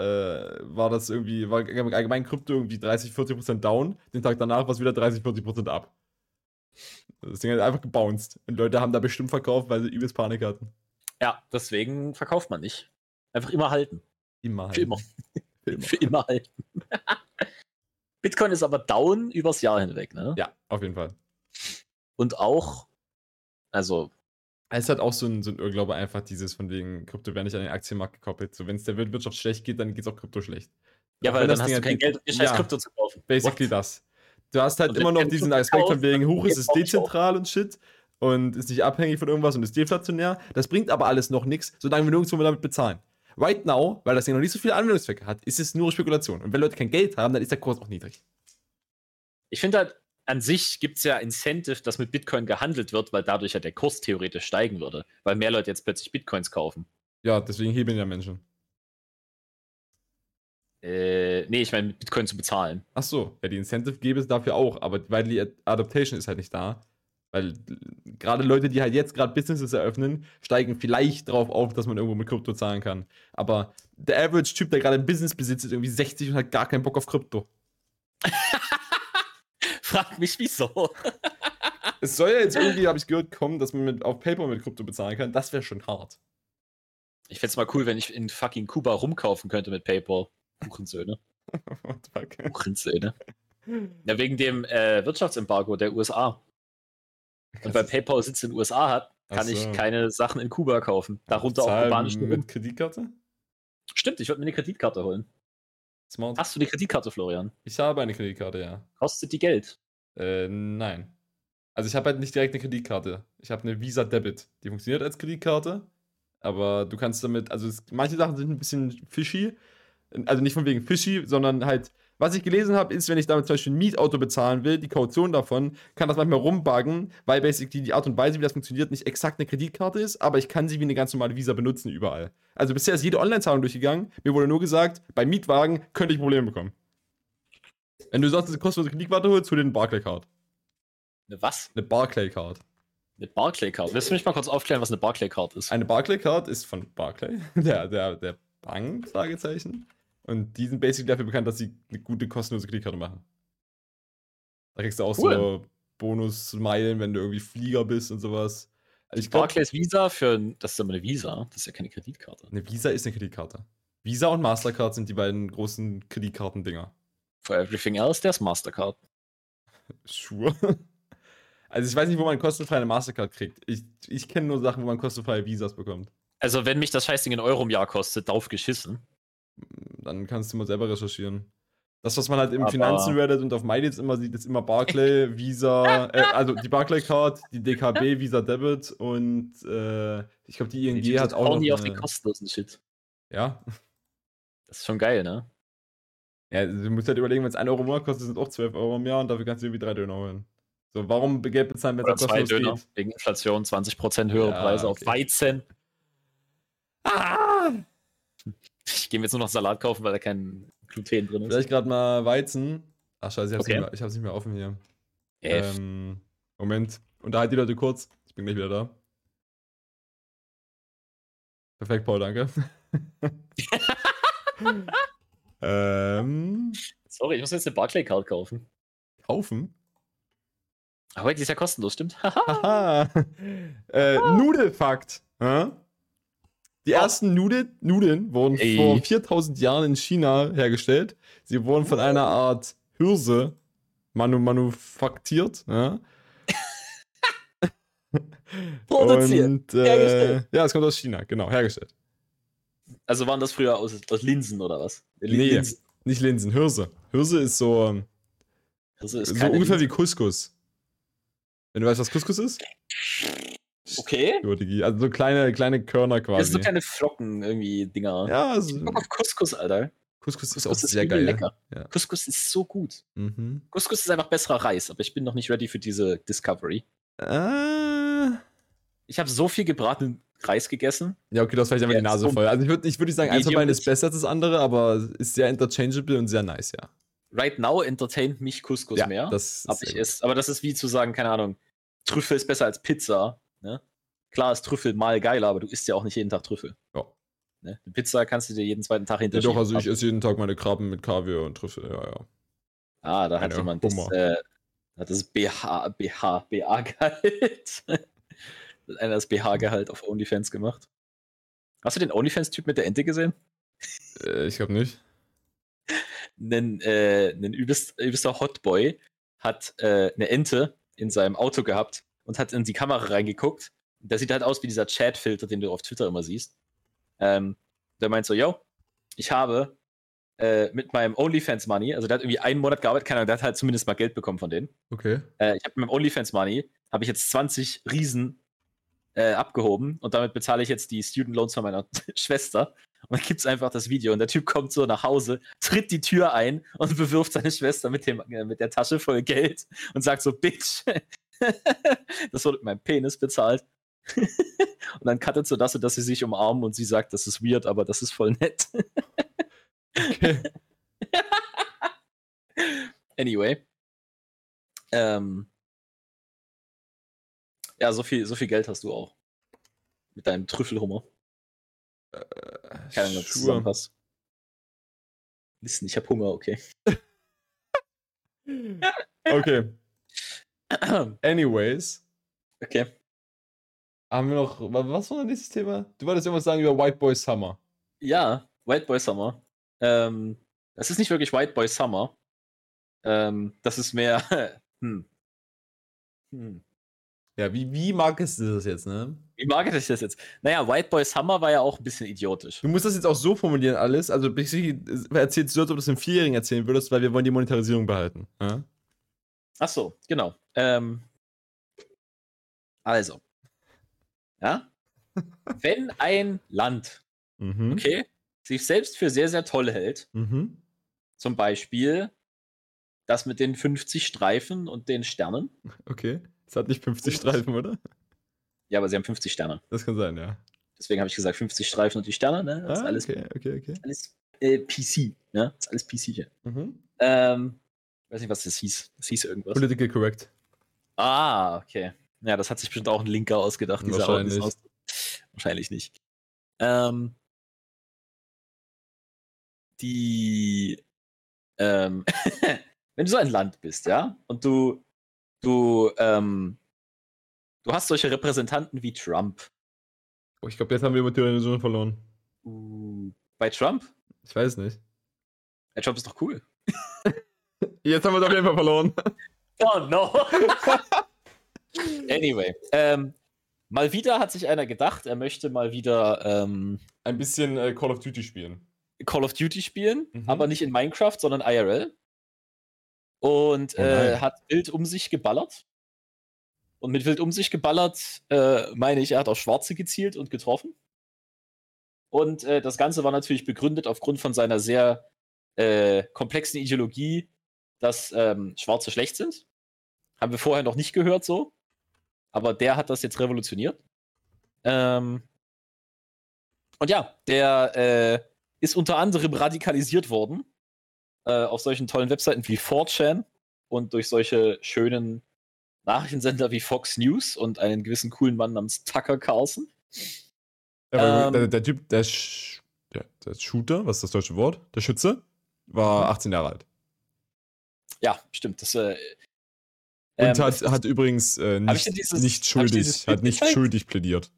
war das irgendwie, war allgemein Krypto irgendwie 30, 40 Prozent down. Den Tag danach war es wieder 30, 40 Prozent ab. Das Ding hat einfach gebounced. Und Leute haben da bestimmt verkauft, weil sie übelst Panik hatten. Ja, deswegen verkauft man nicht. Einfach immer halten. Immer. Für immer. Für immer. Für immer halten. Bitcoin ist aber down übers Jahr hinweg, ne? Ja, auf jeden Fall. Und auch, also, Es hat auch so ein, so ein Irrglaube einfach dieses von wegen, Krypto wäre nicht an den Aktienmarkt gekoppelt. So, wenn es der Wirtschaft schlecht geht, dann geht es auch Krypto schlecht. ja, weil dann das hast Ding du kein halt- Geld, um dir scheiß Ja. Krypto zu kaufen. Basically What? das. Du hast halt Und immer noch diesen Aspekt von wegen, hoch ist es dezentral und shit und ist nicht abhängig von irgendwas und ist deflationär. Das bringt aber alles noch nichts, solange wir nirgendwo damit bezahlen. Right now, weil das Ding noch nicht so viele Anwendungszwecke hat, ist es nur Spekulation. Und wenn Leute kein Geld haben, dann ist der Kurs auch niedrig. Ich finde halt, an sich gibt es ja Incentive, dass mit Bitcoin gehandelt wird, weil dadurch ja der Kurs theoretisch steigen würde. Weil mehr Leute jetzt plötzlich Bitcoins kaufen. Ja, deswegen hebeln ja Menschen. Äh, nee, ich meine, mit Bitcoin zu bezahlen. Ach so, ja, die Incentive gäbe es dafür auch, aber weil die Ad- Adaptation ist halt nicht da. Weil gerade Leute, die halt jetzt gerade Businesses eröffnen, steigen vielleicht drauf auf, dass man irgendwo mit Krypto zahlen kann. Aber der Average-Typ, der gerade ein Business besitzt, ist irgendwie 60 und hat gar keinen Bock auf Krypto. Frag mich, wieso. Es soll ja jetzt irgendwie, habe ich gehört, kommen, dass man mit, auf PayPal mit Krypto bezahlen kann. Das wäre schon hart. Ich fände es mal cool, wenn ich in fucking Kuba rumkaufen könnte mit PayPal. Hurensöhne. What the fuck? Hurensöhne. Ja, wegen dem äh, Wirtschaftsembargo der USA. Und weil PayPal Sitz in den USA hat, kann so. ich keine Sachen in Kuba kaufen. Darunter auch Rum. mit Kreditkarte? Stimmt, ich würde mir eine Kreditkarte holen. Smart. Hast du die Kreditkarte, Florian? Ich habe eine Kreditkarte, ja. Kostet die Geld? Äh, nein. Also ich habe halt nicht direkt eine Kreditkarte. Ich habe eine Visa Debit. Die funktioniert als Kreditkarte, aber du kannst damit, also es, manche Sachen sind ein bisschen fishy. Also nicht von wegen fishy, sondern halt, was ich gelesen habe, ist, wenn ich damit zum Beispiel ein Mietauto bezahlen will, die Kaution davon, kann das manchmal rumbuggen, weil basically die Art und Weise, wie das funktioniert, nicht exakt eine Kreditkarte ist, aber ich kann sie wie eine ganz normale Visa benutzen überall. Also bisher ist jede Online-Zahlung durchgegangen. Mir wurde nur gesagt, bei Mietwagen könnte ich Probleme bekommen. Wenn du sonst eine kostenlose Kreditkarte holst, hol dir eine Barclay-Card. Eine was? Eine Barclay-Card. Eine Barclay-Card. Willst du mich mal kurz aufklären, was eine Barclay-Card ist? Eine Barclay-Card ist von Barclay, der, der, der Bank, Fragezeichen. Und die sind basically dafür bekannt, dass sie eine gute kostenlose Kreditkarte machen. Da kriegst du auch Cool. so Bonusmeilen, wenn du irgendwie Flieger bist und sowas. Also ich glaube, Barclays Visa für. Das ist aber eine Visa. Das ist ja keine Kreditkarte. eine Visa ist eine Kreditkarte. Visa und Mastercard sind die beiden großen Kreditkartendinger. For everything else, there's Mastercard. Sure. Also ich weiß nicht, wo man kostenfrei eine Mastercard kriegt. Ich, ich kenne nur Sachen, wo man kostenfreie Visas bekommt. Also, wenn mich das Scheißding in Euro im Jahr kostet, drauf geschissen. Dann kannst du mal selber recherchieren. Das, was man halt im Aber- Finanzen-Reddit und auf MyDates immer sieht, ist immer Barclay, Visa, äh, also die Barclay-Card, die DKB, Visa Debit und äh, ich glaube, die ING hat auch noch nie auf den eine, kostenlosen Shit. Ja, Das ist schon geil, ne? ja, du musst halt überlegen, wenn es 1 Euro im Monat kostet, sind es auch 12 Euro im Jahr und dafür kannst du irgendwie drei Döner holen. So, warum Geld bezahlen, wenn es kostenlos Döner. geht? Wegen Inflation, 20% höhere Ja, Preise okay. auf Weizen. Ah! Ich gehe mir jetzt nur noch Salat kaufen, weil da kein Gluten drin ist. Vielleicht gerade mal Weizen. Ach scheiße, ich hab's, Okay. nicht, mehr, ich hab's nicht mehr offen hier. Äh, Ähm, Moment, unterhalte die Leute kurz. Ich bin gleich wieder da. Perfekt, Paul, danke. ähm, sorry, ich muss jetzt eine Barclay-Card kaufen. kaufen? Aber die ist ja kostenlos, stimmt? Haha. äh, Nudelfakt. Hä? Die ersten Nudel, Nudeln wurden Ey. vor 4000 Jahren in China hergestellt. Sie wurden von einer Art Hirse manu manufaktiert. Ja? Produziert, Und, äh, hergestellt. Ja, es kommt aus China, genau, hergestellt. also waren das früher aus, aus Linsen oder was? Nee. Linsen. Nicht Linsen, Hirse. Hirse ist so, Das ist so ungefähr Linsen. wie Couscous. Wenn du weißt, was Couscous ist? Okay. Also so kleine, kleine Körner Das quasi. sind so kleine Flocken irgendwie Dinger. ja, also, Bock auf Couscous, Alter. Couscous ist auch Couscous sehr geil. lecker. Ja. Couscous ist so gut. Mhm. Couscous ist einfach besserer Reis, aber ich bin noch nicht ready für diese Discovery. Äh, Ich habe so viel gebratenen Reis gegessen. ja, okay, du hast vielleicht einfach Ja, die Nase voll. Also ich würde ich würd nicht sagen, eins von beiden ist ist- besser als das andere, aber ist sehr interchangeable und sehr nice, ja. Right now entertaint mich Couscous ja, mehr. das Hab sehr ich gut. es. Aber das ist wie zu sagen, keine Ahnung, Trüffel ist besser als Pizza. Ne? klar ist Trüffel mal geiler, aber du isst ja auch nicht jeden Tag Trüffel. Ja. Ne? Eine Pizza kannst du dir jeden zweiten Tag Ja, hinterschieben. doch, also ich esse jeden Tag meine Krabben mit Kaviar und Trüffel, ja, ja. Ah, da hat jemand das, Hummer. äh, hat das BH, BH, BA-Gehalt. Einer das BH-Gehalt auf OnlyFans gemacht. Hast du den OnlyFans-Typ mit der Ente gesehen? Äh, ich glaube nicht. Ein, äh, übelst, übelster Hotboy hat äh, eine Ente in seinem Auto gehabt und hat in die Kamera reingeguckt. Der sieht halt aus wie dieser Chat-Filter, den du auf Twitter immer siehst. Ähm, der meint so, yo, ich habe äh, mit meinem OnlyFans-Money, also der hat irgendwie einen Monat gearbeitet, keine Ahnung, der hat halt zumindest mal Geld bekommen von denen. Okay. Äh, ich habe mit meinem OnlyFans-Money, habe ich jetzt 20 Riesen äh, abgehoben und damit bezahle ich jetzt die Student Loans von meiner Schwester. Und dann gibt es einfach das Video und der Typ kommt so nach Hause, tritt die Tür ein und bewirft seine Schwester mit, dem, äh, mit der Tasche voll Geld und sagt so, Bitch, das wurde mit meinem Penis bezahlt. und dann cuttet so das, dass sie sich umarmen und sie sagt, das ist weird, aber das ist voll nett. Okay. Anyway. Ähm, ja, so viel, so viel Geld hast du auch. Mit deinem Trüffelhummer. Keine Ahnung, ob Sure. zusammenpasst. Listen, ich hab Hunger, okay. Okay. Anyways, okay. haben wir noch. wa- Was war das nächste Thema? Du wolltest irgendwas sagen über White Boy Summer. Ja, White Boy Summer. Ähm, das ist nicht wirklich White Boy Summer. Ähm, das ist mehr. hm. Hm. Ja, wie, wie markest du das jetzt, ne? Wie mag ich das jetzt? Naja, White Boy Summer war ja auch ein bisschen idiotisch. Du musst das jetzt auch so formulieren, alles. Also, erzählst du, als ob du das einem Vierjährigen erzählen würdest, weil wir wollen die Monetarisierung behalten. Ja? Ach so, genau. Ähm, also. Ja? Wenn ein Land, Mhm. okay, sich selbst für sehr, sehr toll hält, Mhm. zum Beispiel das mit den 50 Streifen und den Sternen. Okay. Es hat nicht 50 Streifen, oder? Ja, aber sie haben 50 Sterne. Das kann sein, ja. Deswegen habe ich gesagt 50 Streifen und die Sterne, ne? Das ist Ah, alles, okay, okay, okay. alles äh, PC, ne? Das ist alles PC hier. Mhm. Ähm, weiß nicht, was das hieß. Das hieß irgendwas. Political correct. Ah, okay. Ja, das hat sich bestimmt auch ein Linker ausgedacht. Wahrscheinlich. Ausdruck. Wahrscheinlich nicht. Ähm, die, ähm, wenn du so ein Land bist, ja, und du, du, ähm, du hast solche Repräsentanten wie Trump. Oh, ich glaube, jetzt haben wir Motivation verloren. Uh, bei Trump? Ich weiß nicht. Ja, Trump ist doch cool. Jetzt haben wir es auf jeden Fall verloren. Oh no. anyway, ähm, mal wieder hat sich einer gedacht, er möchte mal wieder ähm, Ein bisschen äh, Call of Duty spielen. Call of Duty spielen, Mhm. aber nicht in Minecraft, sondern IRL. Und Oh äh, hat wild um sich geballert. Und mit wild um sich geballert äh, meine ich, er hat auf Schwarze gezielt und getroffen. Und äh, das Ganze war natürlich begründet aufgrund von seiner sehr äh, komplexen Ideologie, dass ähm, Schwarze schlecht sind. Haben wir vorher noch nicht gehört so. Aber der hat das jetzt revolutioniert. Ähm, und ja, der äh, ist unter anderem radikalisiert worden äh, auf solchen tollen Webseiten wie 4chan und durch solche schönen Nachrichtensender wie Fox News und einen gewissen coolen Mann namens Tucker Carlson. Aber Ähm. der, der Typ, der, Sch der, der Shooter, was ist das deutsche Wort? Der Schütze, war 18 Jahre alt. Ja, stimmt. Das, äh, Und ähm, hat, hat übrigens äh, ich nicht, dieses- nicht schuldig, hat nicht gezeigt? schuldig plädiert.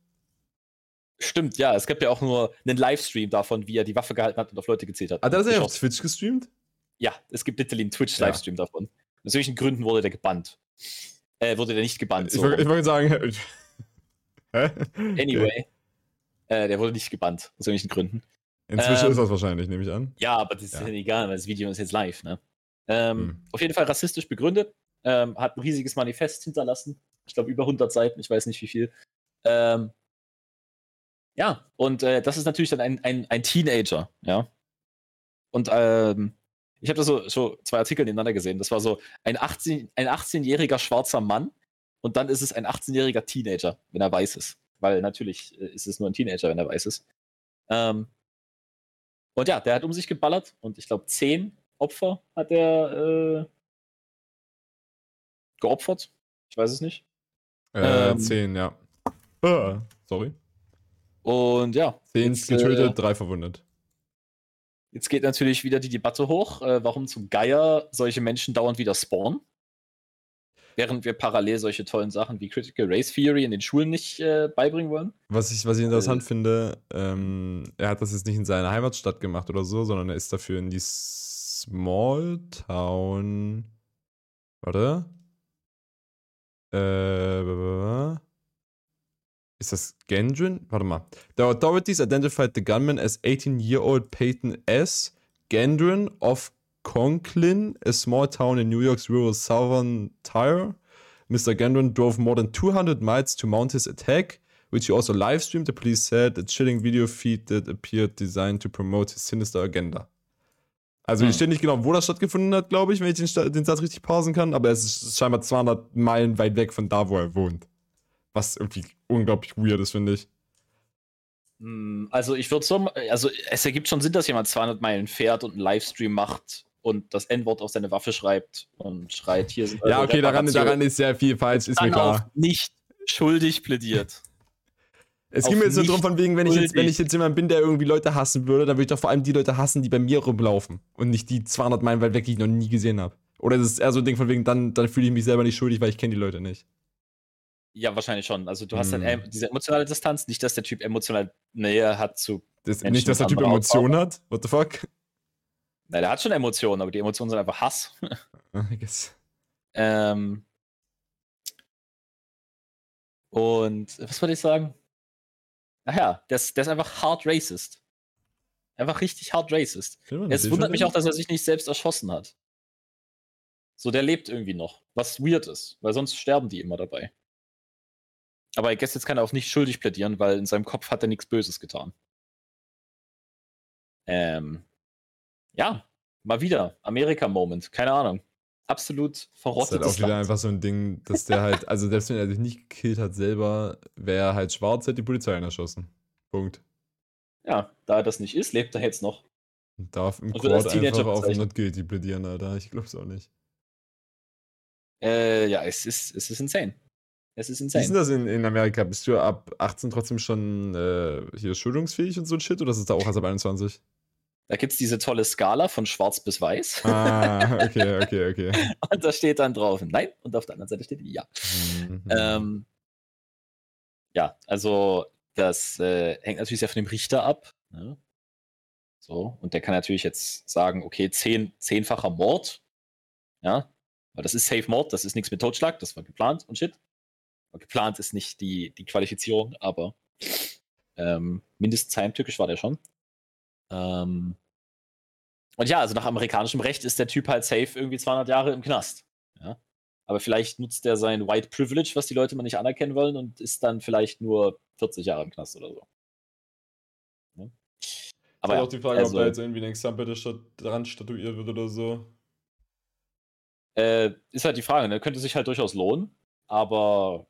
Stimmt, ja. Es gab ja auch nur einen Livestream davon, wie er die Waffe gehalten hat und auf Leute gezählt hat. Hat er das ja auf Twitch gestreamt? Ja, es gibt literally einen Twitch-Livestream davon. Aus welchen Gründen wurde der gebannt? Äh, wurde der nicht gebannt. Ich so. wollte ich wollte sagen, hä? Anyway. Äh, der wurde nicht gebannt, aus irgendwelchen Gründen. Inzwischen Ähm. ist das wahrscheinlich, nehme ich an. Ja, aber das ist Ja. ja egal, weil das Video ist jetzt live, ne? Ähm, Hm. Auf jeden Fall rassistisch begründet, ähm, hat ein riesiges Manifest hinterlassen. Ich glaube, über 100 Seiten, ich weiß nicht wie viel. Ähm, ja, und äh, das ist natürlich dann ein, ein, ein Teenager, ja. Und ähm, ich habe da so, so zwei Artikel nebeneinander gesehen. Das war so ein 18 ein 18-jähriger schwarzer Mann und dann ist es ein 18-jähriger Teenager, wenn er weiß ist. Weil natürlich äh, ist es nur ein Teenager, wenn er weiß ist. Ähm, und ja, der hat um sich geballert und ich glaube, zehn Opfer hat er äh, geopfert. Ich weiß es nicht. Äh, ähm, 10, ja. Ah, sorry. Und ja, Zehn Jetzt, getötet, äh, drei verwundet. jetzt geht natürlich wieder die Debatte hoch, äh, warum zum Geier solche Menschen dauernd wieder spawnen. Während wir parallel solche tollen Sachen wie Critical Race Theory in den Schulen nicht äh, beibringen wollen. Was ich, was ich interessant finde, ähm, er hat das jetzt nicht in seiner Heimatstadt gemacht oder so, sondern er ist dafür in die Small Town. Warte. Äh, ist das Gendron? Warte mal. The authorities identified the gunman as 18-year-old Peyton S. Gendron of Conklin, a small town in New York's rural southern tier. Mr. Gendron drove more than 200 miles to mount his attack, which he also live streamed. The police said a chilling video feed that appeared designed to promote his sinister agenda. Also, Hm. hier steht nicht genau, wo das stattgefunden hat, glaube ich, wenn ich den, den Satz richtig parsen kann, aber es ist scheinbar 200 Meilen weit weg von da, wo er wohnt. Was irgendwie unglaublich weird ist, finde ich. Hm, Also ich würde so, also es ergibt schon Sinn, dass jemand 200 Meilen fährt und einen Livestream macht und das N-Wort auf seine Waffe schreibt und schreit, hier sind Ja, okay, daran, daran ist sehr viel falsch, ist mir klar. auch nicht schuldig plädiert. Es ging mir jetzt nur darum, von wegen, wenn ich, jetzt, wenn ich jetzt jemand bin, der irgendwie Leute hassen würde, dann würde ich doch vor allem die Leute hassen, die bei mir rumlaufen und nicht die 200 Meilen weit weg, die ich noch nie gesehen habe. Oder ist es eher so ein Ding von wegen, dann, dann fühle ich mich selber nicht schuldig, weil ich kenne die Leute nicht. Ja, wahrscheinlich schon. Also du hast dann Hm. em- diese emotionale Distanz, nicht, dass der Typ emotional Nähe hat zu. Das, nicht, dass der Typ Emotionen hat. What the fuck? Nein, der hat schon Emotionen, aber die Emotionen sind einfach Hass. I guess. ähm, und was wollte ich sagen? Ach ja, der ist, der ist einfach hard racist. Einfach richtig hard racist. Es wundert mich auch, dass er sich nicht selbst erschossen hat. So, der lebt irgendwie noch. Was weird ist, weil sonst sterben die immer dabei. Aber ich guess jetzt kann er auf nicht schuldig plädieren, weil in seinem Kopf hat er nichts Böses getan. Ähm, ja, mal wieder. Amerika-Moment. Keine Ahnung. Absolut Das ist halt verrottetes auch wieder Land. einfach so ein Ding, dass der halt, also selbst wenn er sich nicht gekillt hat selber, wäre er halt schwarz, hätte die Polizei ihn erschossen. Punkt. Ja, da er das nicht ist, lebt er jetzt noch. Und darf im Und wird als Court einfach auf. Not Guilty plädieren, Alter. Ich glaub's auch nicht. Äh, ja, es ist, es ist insane. Es ist Wie ist insane. denn das in, in Amerika? Bist du ab 18 trotzdem schon äh, hier schuldungsfähig und so ein Shit oder ist es da auch erst ab 21? Da gibt es diese tolle Skala von schwarz bis weiß. Ah, okay, okay, okay. Und da steht dann drauf Nein und auf der anderen Seite steht Ja. Mhm. Ähm, ja, also das äh, hängt natürlich sehr von dem Richter ab. Ne? So, und der kann natürlich jetzt sagen, okay, zehn, zehnfacher Mord. Ja, weil das ist Safe Mord, das ist nichts mit Totschlag, das war geplant und shit. Aber geplant ist nicht die, die Qualifizierung, aber ähm, mindestens heimtückisch war der schon. Ähm, und ja, also nach amerikanischem Recht ist der Typ halt safe irgendwie 200 Jahre im Knast. Ja? Aber vielleicht nutzt er sein White Privilege, was die Leute mal nicht anerkennen wollen, und ist dann vielleicht nur 40 Jahre im Knast oder so. Ne? Aber ja, auch die Frage, also, ob da jetzt irgendwie ein Exempel dran statuiert wird oder so. äh, ist halt die Frage, ne? könnte sich halt durchaus lohnen, aber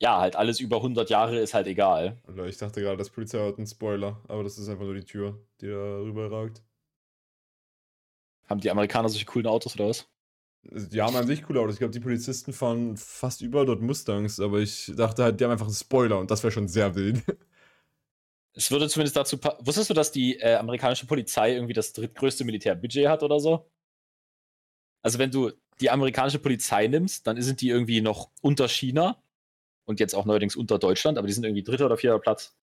ja, halt alles über 100 Jahre ist halt egal. Ich dachte gerade, das Polizei hat einen Spoiler, aber das ist einfach nur die Tür, die da rüber ragt. Haben die Amerikaner solche coolen Autos oder was? Die haben an sich coole Autos. Ich glaube, die Polizisten fahren fast überall dort Mustangs, aber ich dachte halt, die haben einfach einen Spoiler und das wäre schon sehr wild. Es würde zumindest dazu. Wusstest du, dass die äh, amerikanische Polizei irgendwie das drittgrößte Militärbudget hat oder so? Also, wenn du die amerikanische Polizei nimmst, dann sind die irgendwie noch unter China und jetzt auch neuerdings unter Deutschland, aber die sind irgendwie dritter oder vierter Platz.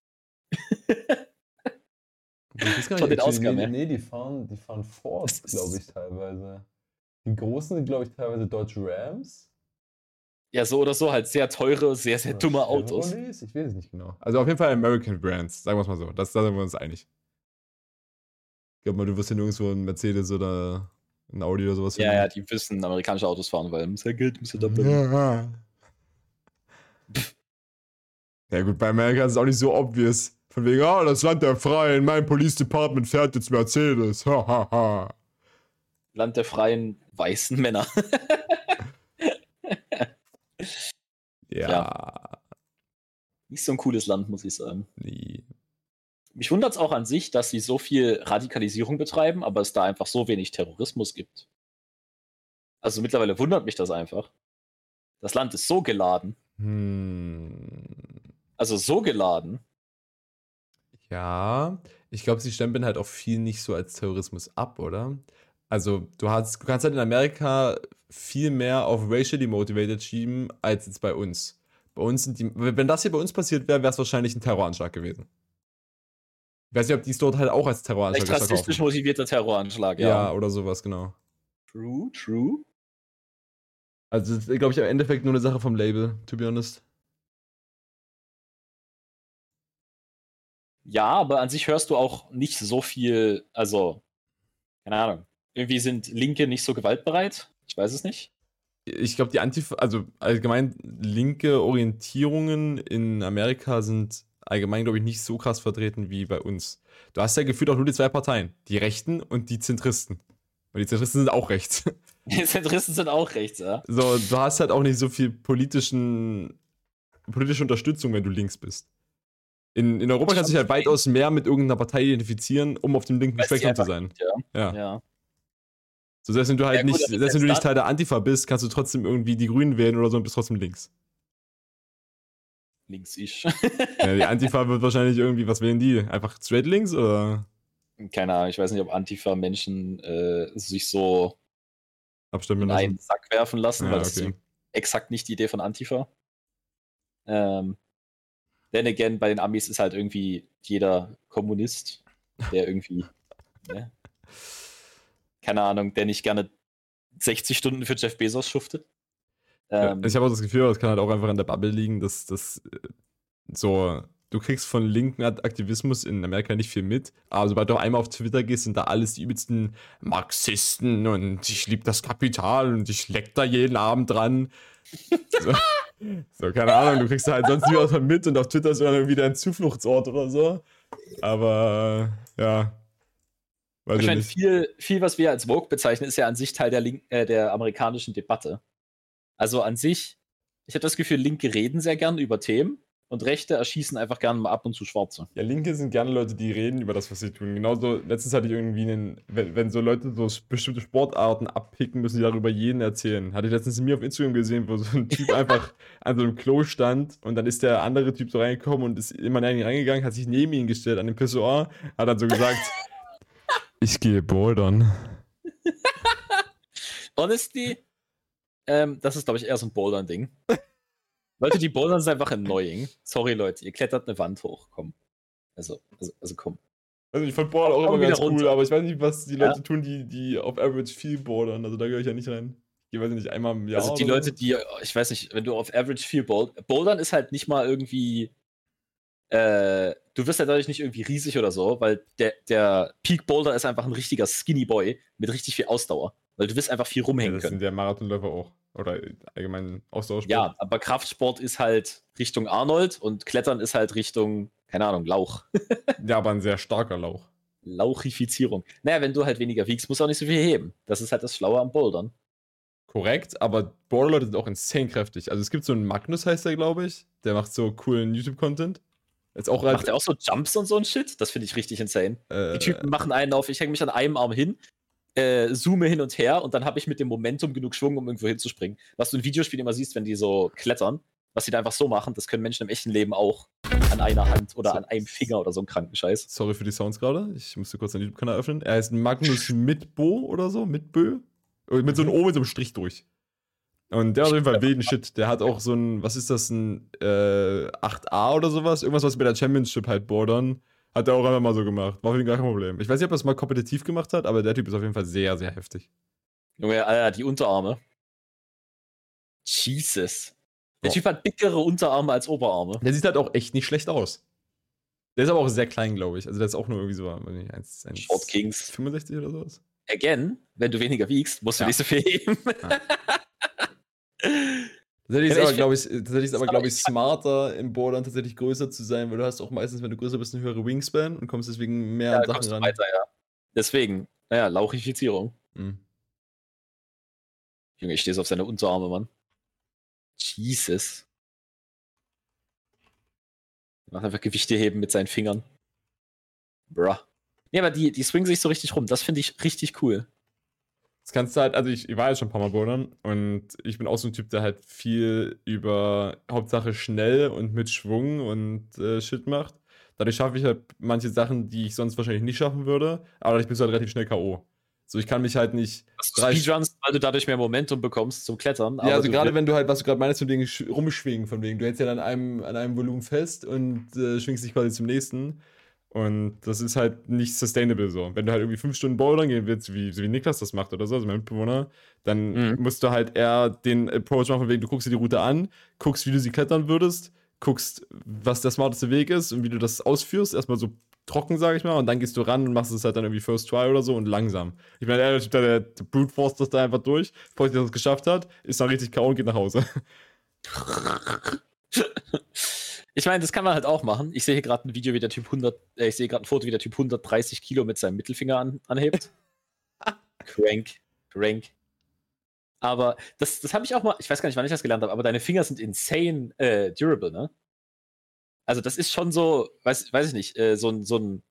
Von den Ausgaben, nee, ja. nee, die fahren, die fahren Ford, ist- glaube ich, teilweise. Die großen sind, glaube ich, teilweise Dodge Rams. Ja, so oder so, halt sehr teure, sehr, sehr dumme Autos. Chevrolets? Ich weiß es nicht genau. Also auf jeden Fall American Brands, sagen wir es mal so. Das, da sind wir uns einig. Ich glaube mal, du wirst ja nirgendwo einen Mercedes oder ein Audi oder sowas Ja, ja, die wissen amerikanische Autos fahren, weil muss ja Geld, muss ja doppeln. Ja. Ja gut, bei Amerika ist es auch nicht so obvious. Von wegen, ah, das Land der Freien, mein Police Department fährt jetzt Mercedes. Ha, ha, ha. Land der freien weißen Männer. Ja, Nicht so ein cooles Land, muss ich sagen. nee. Mich wundert es auch an sich, dass sie so viel Radikalisierung betreiben, aber es da einfach so wenig Terrorismus gibt. Also mittlerweile wundert mich das einfach. Das Land ist so geladen. Hm. Also so geladen. Ja, ich glaube, sie stempeln halt auch viel nicht so als Terrorismus ab, oder? Also, du, hast, du kannst halt in Amerika viel mehr auf racially motivated schieben, als jetzt bei uns. Bei uns sind die, wenn das hier bei uns passiert wäre, wäre es wahrscheinlich ein Terroranschlag gewesen. Ich weiß nicht, ob die es dort halt auch als Terroranschlag Vielleicht rassistisch verkaufen. motivierter Terroranschlag, Ja. ja. oder sowas, genau. True, true. Also, das ist, glaube ich, im Endeffekt nur eine Sache vom Label, to be honest. Ja, aber an sich hörst du auch nicht so viel, also, keine Ahnung. Irgendwie sind Linke nicht so gewaltbereit. Ich weiß es nicht. Ich glaube, die Antifa, also allgemein linke Orientierungen in Amerika sind allgemein, glaube ich, nicht so krass vertreten wie bei uns. Du hast ja gefühlt auch nur die zwei Parteien, die Rechten und die Zentristen. Und die Zentristen sind auch rechts. Die Zentristen sind auch rechts, ja. So, du hast halt auch nicht so viel politischen, politische Unterstützung, wenn du links bist. In, in Europa kannst du dich halt weitaus mehr mit irgendeiner Partei identifizieren, um auf dem linken Spektrum zu sein. Ja. Ja. ja. So, selbst wenn du halt Ja, gut, nicht, selbst wenn du nicht Teil der Antifa bist, kannst du trotzdem irgendwie die Grünen wählen oder so und bist trotzdem links. Links ich. Ja, die Antifa wird wahrscheinlich irgendwie, was wählen die? Einfach straight links oder keine Ahnung, ich weiß nicht, ob Antifa-Menschen äh, sich so abstimmen in lassen? einen Sack werfen lassen, Ja, weil das okay. ist exakt nicht die Idee von Antifa. Ähm, then again, bei den Amis ist halt irgendwie jeder Kommunist, der irgendwie, ne? keine Ahnung, der nicht gerne 60 Stunden für Jeff Bezos schuftet. Ja, Ähm, ich habe auch das Gefühl, das kann halt auch einfach an der Bubble liegen, dass das äh, so, du kriegst von linken Akt- Aktivismus in Amerika nicht viel mit, aber sobald du einmal auf Twitter gehst, sind da alles die übelsten Marxisten und ich liebe das Kapital und ich leck da jeden Abend dran. So, so, keine Ahnung, du kriegst da halt sonst nie was von mit und auf Twitter ist dann irgendwie dein Zufluchtsort oder so. Aber äh, ja. Weiß ich meine, viel, viel, was wir als Vogue bezeichnen, ist ja an sich Teil der, Link äh, der amerikanischen Debatte. Also an sich, ich habe das Gefühl, Linke reden sehr gern über Themen und Rechte erschießen einfach gerne mal ab und zu Schwarze. Ja, Linke sind gerne Leute, die reden über das, was sie tun. Genauso, letztens hatte ich irgendwie einen, wenn, wenn so Leute so bestimmte Sportarten abpicken, müssen die darüber jeden erzählen. Hatte ich letztens mir auf Instagram gesehen, wo so ein Typ einfach an so einem Klo stand und dann ist der andere Typ so reingekommen und ist immer näher reingegangen, hat sich neben ihn gestellt an dem Pissoir, hat dann so gesagt, ich gehe bouldern. Honestly, ähm, das ist, glaube ich, eher so ein Bouldern-Ding. Leute, die bouldern sind einfach annoying. Sorry, Leute, ihr klettert eine Wand hoch. Komm. Also, also, also komm. Also ich fand Bouldern auch Komm immer ganz cool, runter. aber ich weiß nicht, was die Ja. Leute tun, die, die auf Average viel bouldern. Also da gehöre ich ja nicht rein. Ich weiß nicht, einmal im Jahr also die Leute, die, ich weiß nicht, wenn du auf Average viel bold, Bouldern ist halt nicht mal irgendwie, äh, du wirst ja dadurch nicht irgendwie riesig oder so, weil der, der Peak Boulder ist einfach ein richtiger Skinny Boy mit richtig viel Ausdauer. Weil du wirst einfach viel Ja, rumhängen das können. sind ja Marathonläufer auch. Oder allgemein Ausdauersport. Ja, aber Kraftsport ist halt Richtung Arnold und Klettern ist halt Richtung, keine Ahnung, Lauch. Ja, aber ein sehr starker Lauch. Lauchifizierung. Naja, wenn du halt weniger wiegst, musst du auch nicht so viel heben. Das ist halt das Schlaue am Bouldern. Korrekt, aber Borderleute sind auch insane kräftig. Also es gibt so einen Magnus, heißt der, glaube ich. Der macht so coolen YouTube-Content. Auch Macht halt. er auch so Jumps und so ein Shit? Das finde ich richtig insane. Äh, Die Typen machen einen auf, ich hänge mich an einem Arm hin, äh, zoome hin und her und dann habe ich mit dem Momentum genug Schwung, um irgendwo hinzuspringen. Was du in Videospielen immer siehst, wenn die so klettern, was sie da einfach so machen, das können Menschen im echten Leben auch an einer Hand oder So- an einem Finger oder so einen kranken Scheiß. sorry für die Sounds gerade. Ich musste kurz den YouTube-Kanal öffnen. Er heißt Magnus Mitbo oder so. Mitbö. Äh, Mit so einem O mit so einem Strich durch. Und der hat auf jeden Fall wilden Shit. Der hat auch so ein, was ist das, ein äh, 8a oder sowas? Irgendwas, was bei der Championship halt bordern. Hat er auch einfach mal so gemacht. War für ihn gar kein Problem. Ich weiß nicht, ob er es mal kompetitiv gemacht hat, aber der Typ ist auf jeden Fall sehr, sehr heftig. Junge, Alter, die Unterarme. Jesus. Der Ja. Typ hat dickere Unterarme als Oberarme. Der sieht halt auch echt nicht schlecht aus. Der ist aber auch sehr klein, glaube ich. Also der ist auch nur irgendwie so weiß nicht, 1, 1, Short Kings. 65 oder sowas. Again, wenn du weniger wiegst, musst du Ja. nicht so viel heben. Tatsächlich ist Ja, aber, glaube ich, tatsächlich ist aber, glaube ich, smarter im Bordern tatsächlich größer zu sein, weil du hast auch meistens, wenn du größer bist, eine höhere Wingspan und kommst deswegen mehr Ja, an Sachen ran. weiter, ja. Deswegen, naja, Lauchifizierung. Mhm. Junge, ich stehe so auf seine Unterarme, Mann. Jesus. Er macht einfach Gewichte heben mit seinen Fingern. Bruh. Nee, aber die, die swingen sich so richtig rum. Das finde ich richtig cool. Das kannst du halt, also ich, ich war ja schon ein paar Mal bouldern und ich bin auch so ein Typ, der halt viel über Hauptsache schnell und mit Schwung und äh, Shit macht. Dadurch schaffe ich halt manche Sachen, die ich sonst wahrscheinlich nicht schaffen würde, aber ich bin halt relativ schnell K.O. So, ich kann mich halt nicht. drei Speedruns, weil du dadurch mehr Momentum bekommst zum Klettern. Ja, also gerade wenn du halt, was du gerade meinst, von wegen rumschwingen, von wegen, du hältst ja an einem, an einem Volumen fest und äh, schwingst dich quasi zum nächsten. Und das ist halt nicht sustainable so. Wenn du halt irgendwie fünf Stunden bouldern gehen willst, wie, wie Niklas das macht oder so, also mein Mitbewohner, dann mhm. musst du halt eher den Approach machen, von wegen, du guckst dir die Route an, guckst, wie du sie klettern würdest, guckst, was der smarteste Weg ist und wie du das ausführst. Erstmal so trocken, sage ich mal, und dann gehst du ran und machst es halt dann irgendwie First Try oder so und langsam. Ich meine, der, der, der Brute Force das da einfach durch, bevor ich das geschafft hat, ist dann richtig K.O. und geht nach Hause. Ich meine, das kann man halt auch machen. Ich sehe hier gerade ein Video, wie der Typ 100, äh, ich sehe gerade ein Foto, wie der Typ 130 Kilo mit seinem Mittelfinger an, anhebt. crank, crank. Aber das, das habe ich auch mal, ich weiß gar nicht, wann ich das gelernt habe, aber deine Finger sind insane äh, durable, ne? Also das ist schon so, weiß, weiß ich nicht, äh, so ein, so ein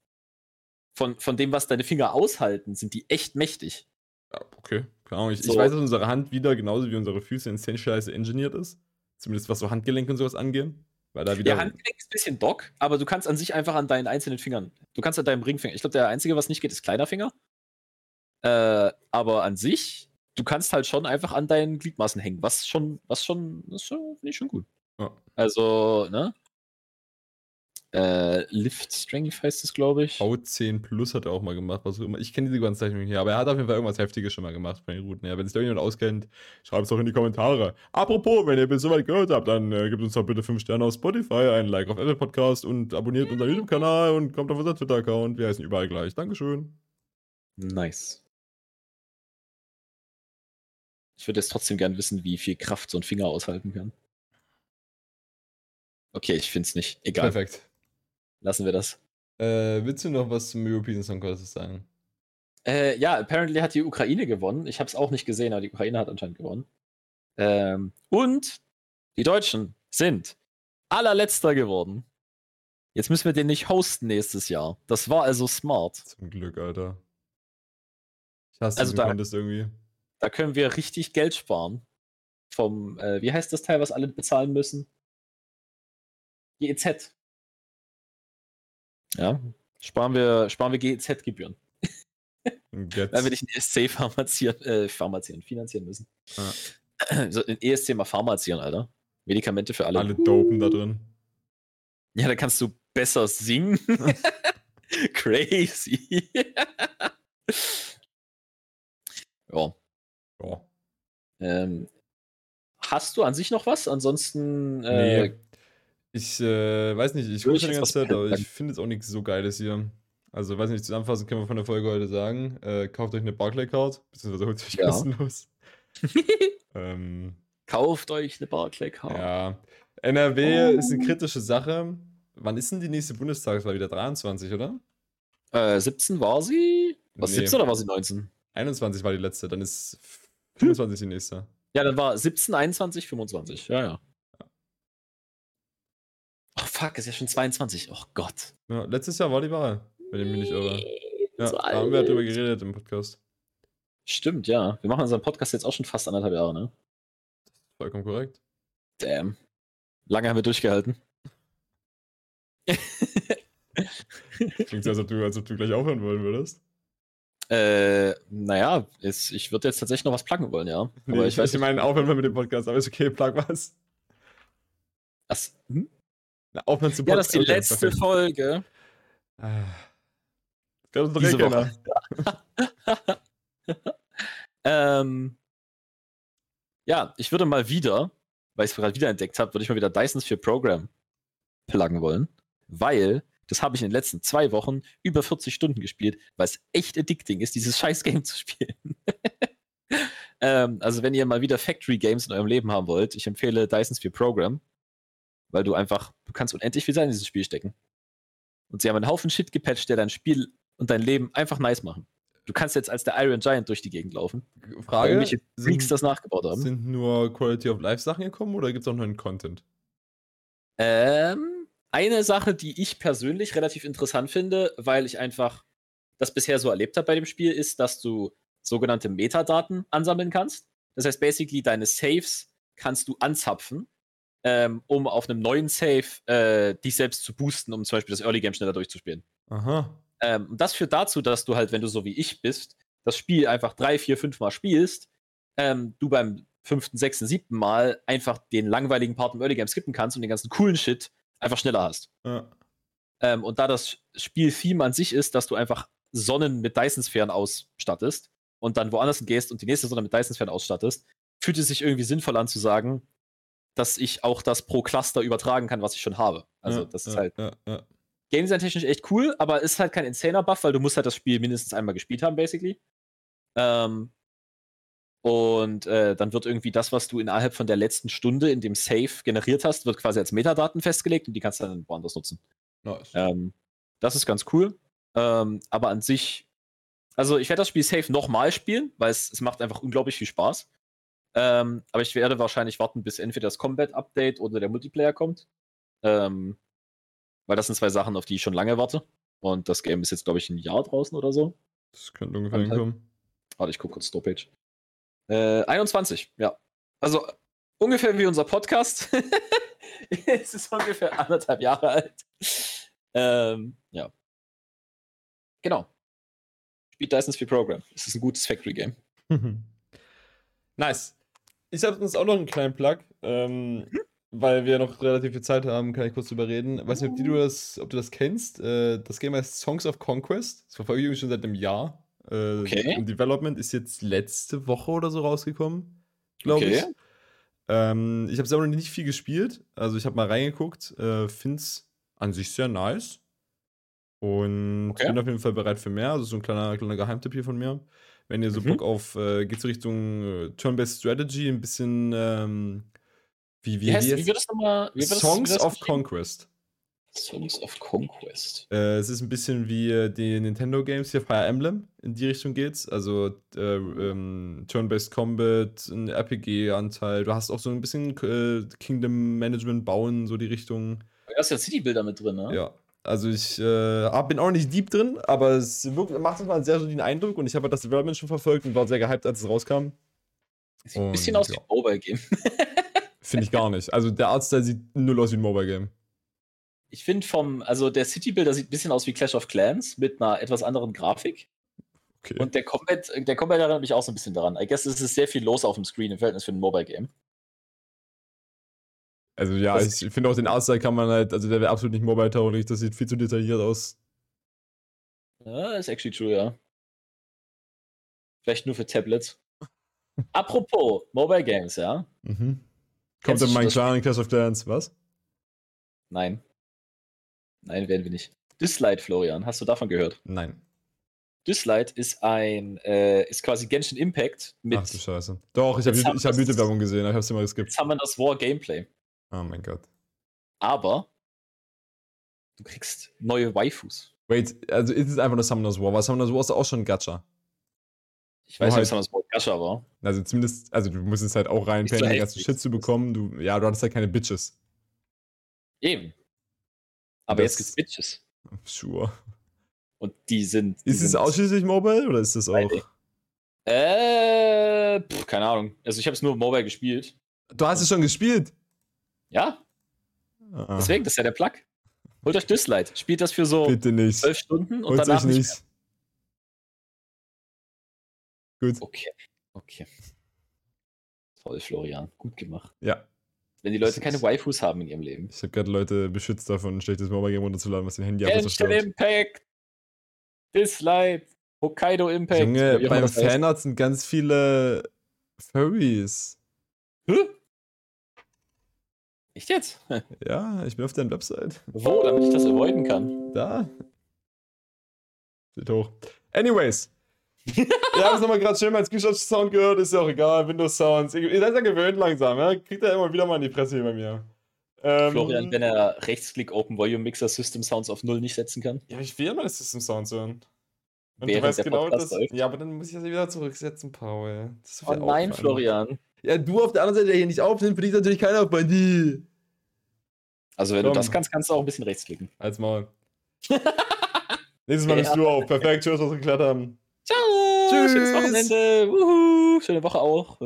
von, von dem, was deine Finger aushalten, sind die echt mächtig. Ja, okay. Keine Ich, so. ich weiß, dass unsere Hand wieder genauso wie unsere Füße in scheiße engineert ist. Zumindest was so Handgelenk und sowas angehen. Weil da wieder ja, Handgelenk ist ein bisschen Dock, aber du kannst an sich einfach an deinen einzelnen Fingern. Du kannst an deinem Ringfinger. Ich glaube, der einzige, was nicht geht, ist kleiner Finger. Äh, aber an sich, du kannst halt schon einfach an deinen Gliedmaßen hängen, was schon, was schon, das finde ich schon gut. Ja. Also, ne? Äh, Lift Strength heißt es, glaube ich. V10 Plus hat er auch mal gemacht, was auch immer. Ich kenne diese ganzen Zeichnungen hier, aber er hat auf jeden Fall irgendwas Heftiges schon mal gemacht von den Routen. Ja, wenn es da jemand auskennt, schreibt es doch in die Kommentare. Apropos, wenn ihr bis soweit gehört habt, dann äh, gebt uns doch bitte 5 Sterne auf Spotify, ein Like auf Apple Podcast und abonniert unseren YouTube-Kanal und kommt auf unser Twitter-Account. Wir heißen überall gleich. Dankeschön. Nice. Ich würde jetzt trotzdem gern wissen, wie viel Kraft so ein Finger aushalten kann. Okay, ich finde es nicht. Egal. Perfekt. Lassen wir das. Äh, willst du noch was zum European Song Contest sagen? Äh, ja, apparently hat die Ukraine gewonnen. Ich habe es auch nicht gesehen, aber die Ukraine hat anscheinend gewonnen. Ähm, und die Deutschen sind allerletzter geworden. Jetzt müssen wir den nicht hosten nächstes Jahr. Das war also smart. Zum Glück, Alter. Ich hasse also da, Contest irgendwie. Da können wir richtig Geld sparen. Vom, äh, wie heißt das Teil, was alle bezahlen müssen? GEZ. Ja, sparen wir, sparen wir GEZ-Gebühren. Weil wir nicht einen ESC pharmazieren, äh, pharmazieren, finanzieren müssen. Ja. So, den ESC mal pharmazieren, Alter. Medikamente für alle. Alle dopen da drin. Ja, da kannst du besser singen. Crazy. ja. Ja. Ähm, hast du an sich noch was? Ansonsten. Äh, nee. Ich äh, weiß nicht, ich gucke schon die ganze Zeit, aber ich finde jetzt auch nichts so Geiles hier. Also, weiß nicht, zusammenfassend können wir von der Folge heute sagen: äh, Kauft euch eine Barclay-Card, beziehungsweise holt euch ja. kostenlos. ähm, kauft euch eine Barclay-Card. Ja. NRW oh. ist eine kritische Sache. Wann ist denn die nächste Bundestagswahl wieder? 23, oder? Äh, 17 war sie? Was, nee. 17 oder war sie 19? 21 war die letzte, dann ist 25 die nächste. Ja, dann war 17, 21, 25. Ja, ja. Fuck, ist ja schon 22. Oh Gott. Ja, letztes Jahr war die Wahl, wenn ich mich nicht irre. Ja, so da haben wir darüber geredet im Podcast. Stimmt, ja. Wir machen unseren Podcast jetzt auch schon fast anderthalb Jahre, ne? Vollkommen korrekt. Damn. Lange haben wir durchgehalten. Klingt so, als ob, du, als ob du gleich aufhören wollen würdest. Äh, naja, ist, ich würde jetzt tatsächlich noch was pluggen wollen, ja. Nee, aber ich, ich weiß, ich meine, aufhören wir mit dem Podcast, aber ist okay, plug was. Was? Hm? Aufhören zu Ja, das ist die okay, letzte perfekt. Folge. Ah. Das ist Woche. ähm, ja, ich würde mal wieder, weil ich es gerade wieder entdeckt habe, würde ich mal wieder Dysons für Program pluggen wollen, weil das habe ich in den letzten zwei Wochen über 40 Stunden gespielt, weil es echt addicting ist, dieses scheiß Game zu spielen. ähm, also wenn ihr mal wieder Factory Games in eurem Leben haben wollt, ich empfehle Dysons für Program weil du einfach, du kannst unendlich viel Zeit in dieses Spiel stecken. Und sie haben einen Haufen Shit gepatcht, der dein Spiel und dein Leben einfach nice machen. Du kannst jetzt als der Iron Giant durch die Gegend laufen. Frage, welche Freaks das nachgebaut haben. Sind nur Quality of Life Sachen gekommen oder gibt es auch neuen Content? Ähm, eine Sache, die ich persönlich relativ interessant finde, weil ich einfach das bisher so erlebt habe bei dem Spiel, ist, dass du sogenannte Metadaten ansammeln kannst. Das heißt, basically, deine Saves kannst du anzapfen, ähm, um auf einem neuen Save äh, dich selbst zu boosten, um zum Beispiel das Early Game schneller durchzuspielen. Aha. Ähm, und das führt dazu, dass du halt, wenn du so wie ich bist, das Spiel einfach drei, vier, fünf Mal spielst, ähm, du beim fünften, sechsten, siebten Mal einfach den langweiligen Part im Early Game skippen kannst und den ganzen coolen Shit einfach schneller hast. Ja. Ähm, und da das Spiel-Theme an sich ist, dass du einfach Sonnen mit Dyson-Sphären ausstattest und dann woanders gehst und die nächste Sonne mit Dyson-Sphären ausstattest, fühlt es sich irgendwie sinnvoll an zu sagen, dass ich auch das pro Cluster übertragen kann, was ich schon habe. Also ja, das ist ja, halt Ja. Game Design technisch echt cool, aber ist halt kein insaner Buff, weil du musst halt das Spiel mindestens einmal gespielt haben, basically. Ähm, und äh, dann wird irgendwie das, was du innerhalb von der letzten Stunde in dem Save generiert hast, wird quasi als Metadaten festgelegt und die kannst du dann woanders nutzen. Nice. Ähm, das ist ganz cool. Ähm, aber an sich, also ich werde das Spiel safe nochmal spielen, weil es, es macht einfach unglaublich viel Spaß. Ähm, aber ich werde wahrscheinlich warten, bis entweder das Combat-Update oder der Multiplayer kommt. Ähm, weil das sind zwei Sachen, auf die ich schon lange warte. Und das Game ist jetzt, glaube ich, ein Jahr draußen oder so. Das könnte ungefähr hinkommen. Warte, ich gucke kurz Stopage. Äh, 21, ja. Also ungefähr wie unser Podcast. es ist ungefähr anderthalb Jahre alt. Ähm, ja. Genau. Spielt Dyson's Free Program. Es ist ein gutes Factory-Game. nice. Ich habe uns auch noch einen kleinen Plug. Ähm, weil wir noch relativ viel Zeit haben, kann ich kurz drüber reden. Weiß nicht, ob, du, das, ob du das kennst. Äh, das Game heißt Songs of Conquest. Das verfolge ich schon seit einem Jahr. Äh, Okay. Im Development ist jetzt letzte Woche oder so rausgekommen, glaube ich. Okay. Ähm, ich habe selber noch nicht viel gespielt. Also ich habe mal reingeguckt. Äh, Finde es an sich sehr nice. Und Okay. bin auf jeden Fall bereit für mehr. Also so ein kleiner, kleiner Geheimtipp hier von mir. Wenn ihr so Mhm. Bock auf, äh, geht so Richtung äh, Turn-Based Strategy, ein bisschen, ähm, wie, wie, Wie, heißt, wie wird das nochmal? wie wird das- wie Songs of? Conquest. Songs of Conquest. Äh, es ist ein bisschen wie äh, die Nintendo Games hier, Fire Emblem, in die Richtung geht's. Also äh, ähm, Turn-Based Combat, ein RPG-Anteil. Du hast auch so ein bisschen äh, Kingdom Management bauen, so die Richtung. Da hast ja City-Bilder mit drin, ne? Ja. Also ich äh, bin auch nicht deep drin, aber es wirkt, macht mal einen sehr soliden Eindruck und ich habe halt das Development schon verfolgt und war sehr gehypt, als es rauskam. Sieht ein bisschen Und, aus wie ja. ein Mobile-Game. Finde ich gar nicht. Also der Artstyle sieht null aus wie ein Mobile Game. Ich finde vom, also der City-Builder sieht ein bisschen aus wie Clash of Clans mit einer etwas anderen Grafik. Okay. Und der Combat, der Combat erinnert mich auch so ein bisschen daran. I guess es ist sehr viel los auf dem Screen im Verhältnis für ein Mobile-Game. Also ja, das- ich finde auch den Artstyle kann man halt, also der wäre absolut nicht mobile-tauglich, das sieht viel zu detailliert aus. Ja, ist actually true, ja. Vielleicht nur für Tablets. Apropos Mobile Games, ja? Mhm. Kommt du in mein das Clan in Clash of Clans, was? Nein. Nein, werden wir nicht. Dislight, Florian, hast du davon gehört? Nein. Dislight ist ein, äh, ist quasi Genshin Impact mit Ach du Scheiße. Doch, ich habe Jetzt haben ich hab YouTube-Werbung gesehen, aber ich hab's immer geskippt. Summoners War Gameplay. Oh mein Gott. Aber du kriegst neue Waifus. Wait, also ist es einfach nur Summoners War, weil Summoners War ist auch schon ein Gacha. Ich weiß Oh, nicht, halt. ob Summoners War Gacha war. Also zumindest, also du musstest halt auch reinpennen, so den ganzen. Shit zu bekommen. Du, ja, du hattest halt keine Bitches. Eben. Aber Das- jetzt gibt's Bitches. Sure. Und die sind. Die Ist es ausschließlich Mobile oder ist das auch. Äh, pff, keine Ahnung. Also ich habe es nur Mobile gespielt. Du hast es schon gespielt. Ja, Ah, deswegen, das ist ja der Plug. Holt euch Dislight. Spielt das für so Bitte nicht. zwölf Stunden und Holt's danach nicht. nicht. Gut. Okay, okay. Toll, Florian. Gut gemacht. Ja. Wenn die Leute keine Waifus haben in ihrem Leben. Ich habe gerade Leute beschützt davon, ein schlechtes Mobile Game runterzuladen, was den Handy einfach Genshin zerstört. Impact. Dislight. Hokkaido Impact. Junge, beim. Fanart sind ganz viele Furries. Hä? Echt jetzt? Ja, ich bin auf deren Website. Wo, damit ich das avoiden kann? Da. Sieht hoch. Anyways. Wir haben es nochmal gerade schön mal Screenshot-Sound gehört, ist ja auch egal, Windows-Sounds. Ihr seid ja gewöhnt langsam, ja? Kriegt er immer wieder mal in die Presse hier bei mir. Ähm, Florian, wenn er Rechtsklick Open Volume Mixer System Sounds auf Null nicht setzen kann. Ja, ich will ja meine System-Sounds hören. Und du Während weißt der genau, Podcast läuft. Ja, aber dann muss ich das wieder zurücksetzen, Paul. Das Oh nein. Florian. Ja, du auf der anderen Seite, der hier nicht aufnimmt, für dich natürlich keiner auf bei dir. Also wenn Komm. du das kannst, kannst du auch ein bisschen rechtsklicken. Als Maul. Nächstes Mal Ja. du auf. Perfekt, schön, dass wir geklärt haben. Ciao! schönes Tschüss. Wochenende. Wuhu. Schöne Woche auch.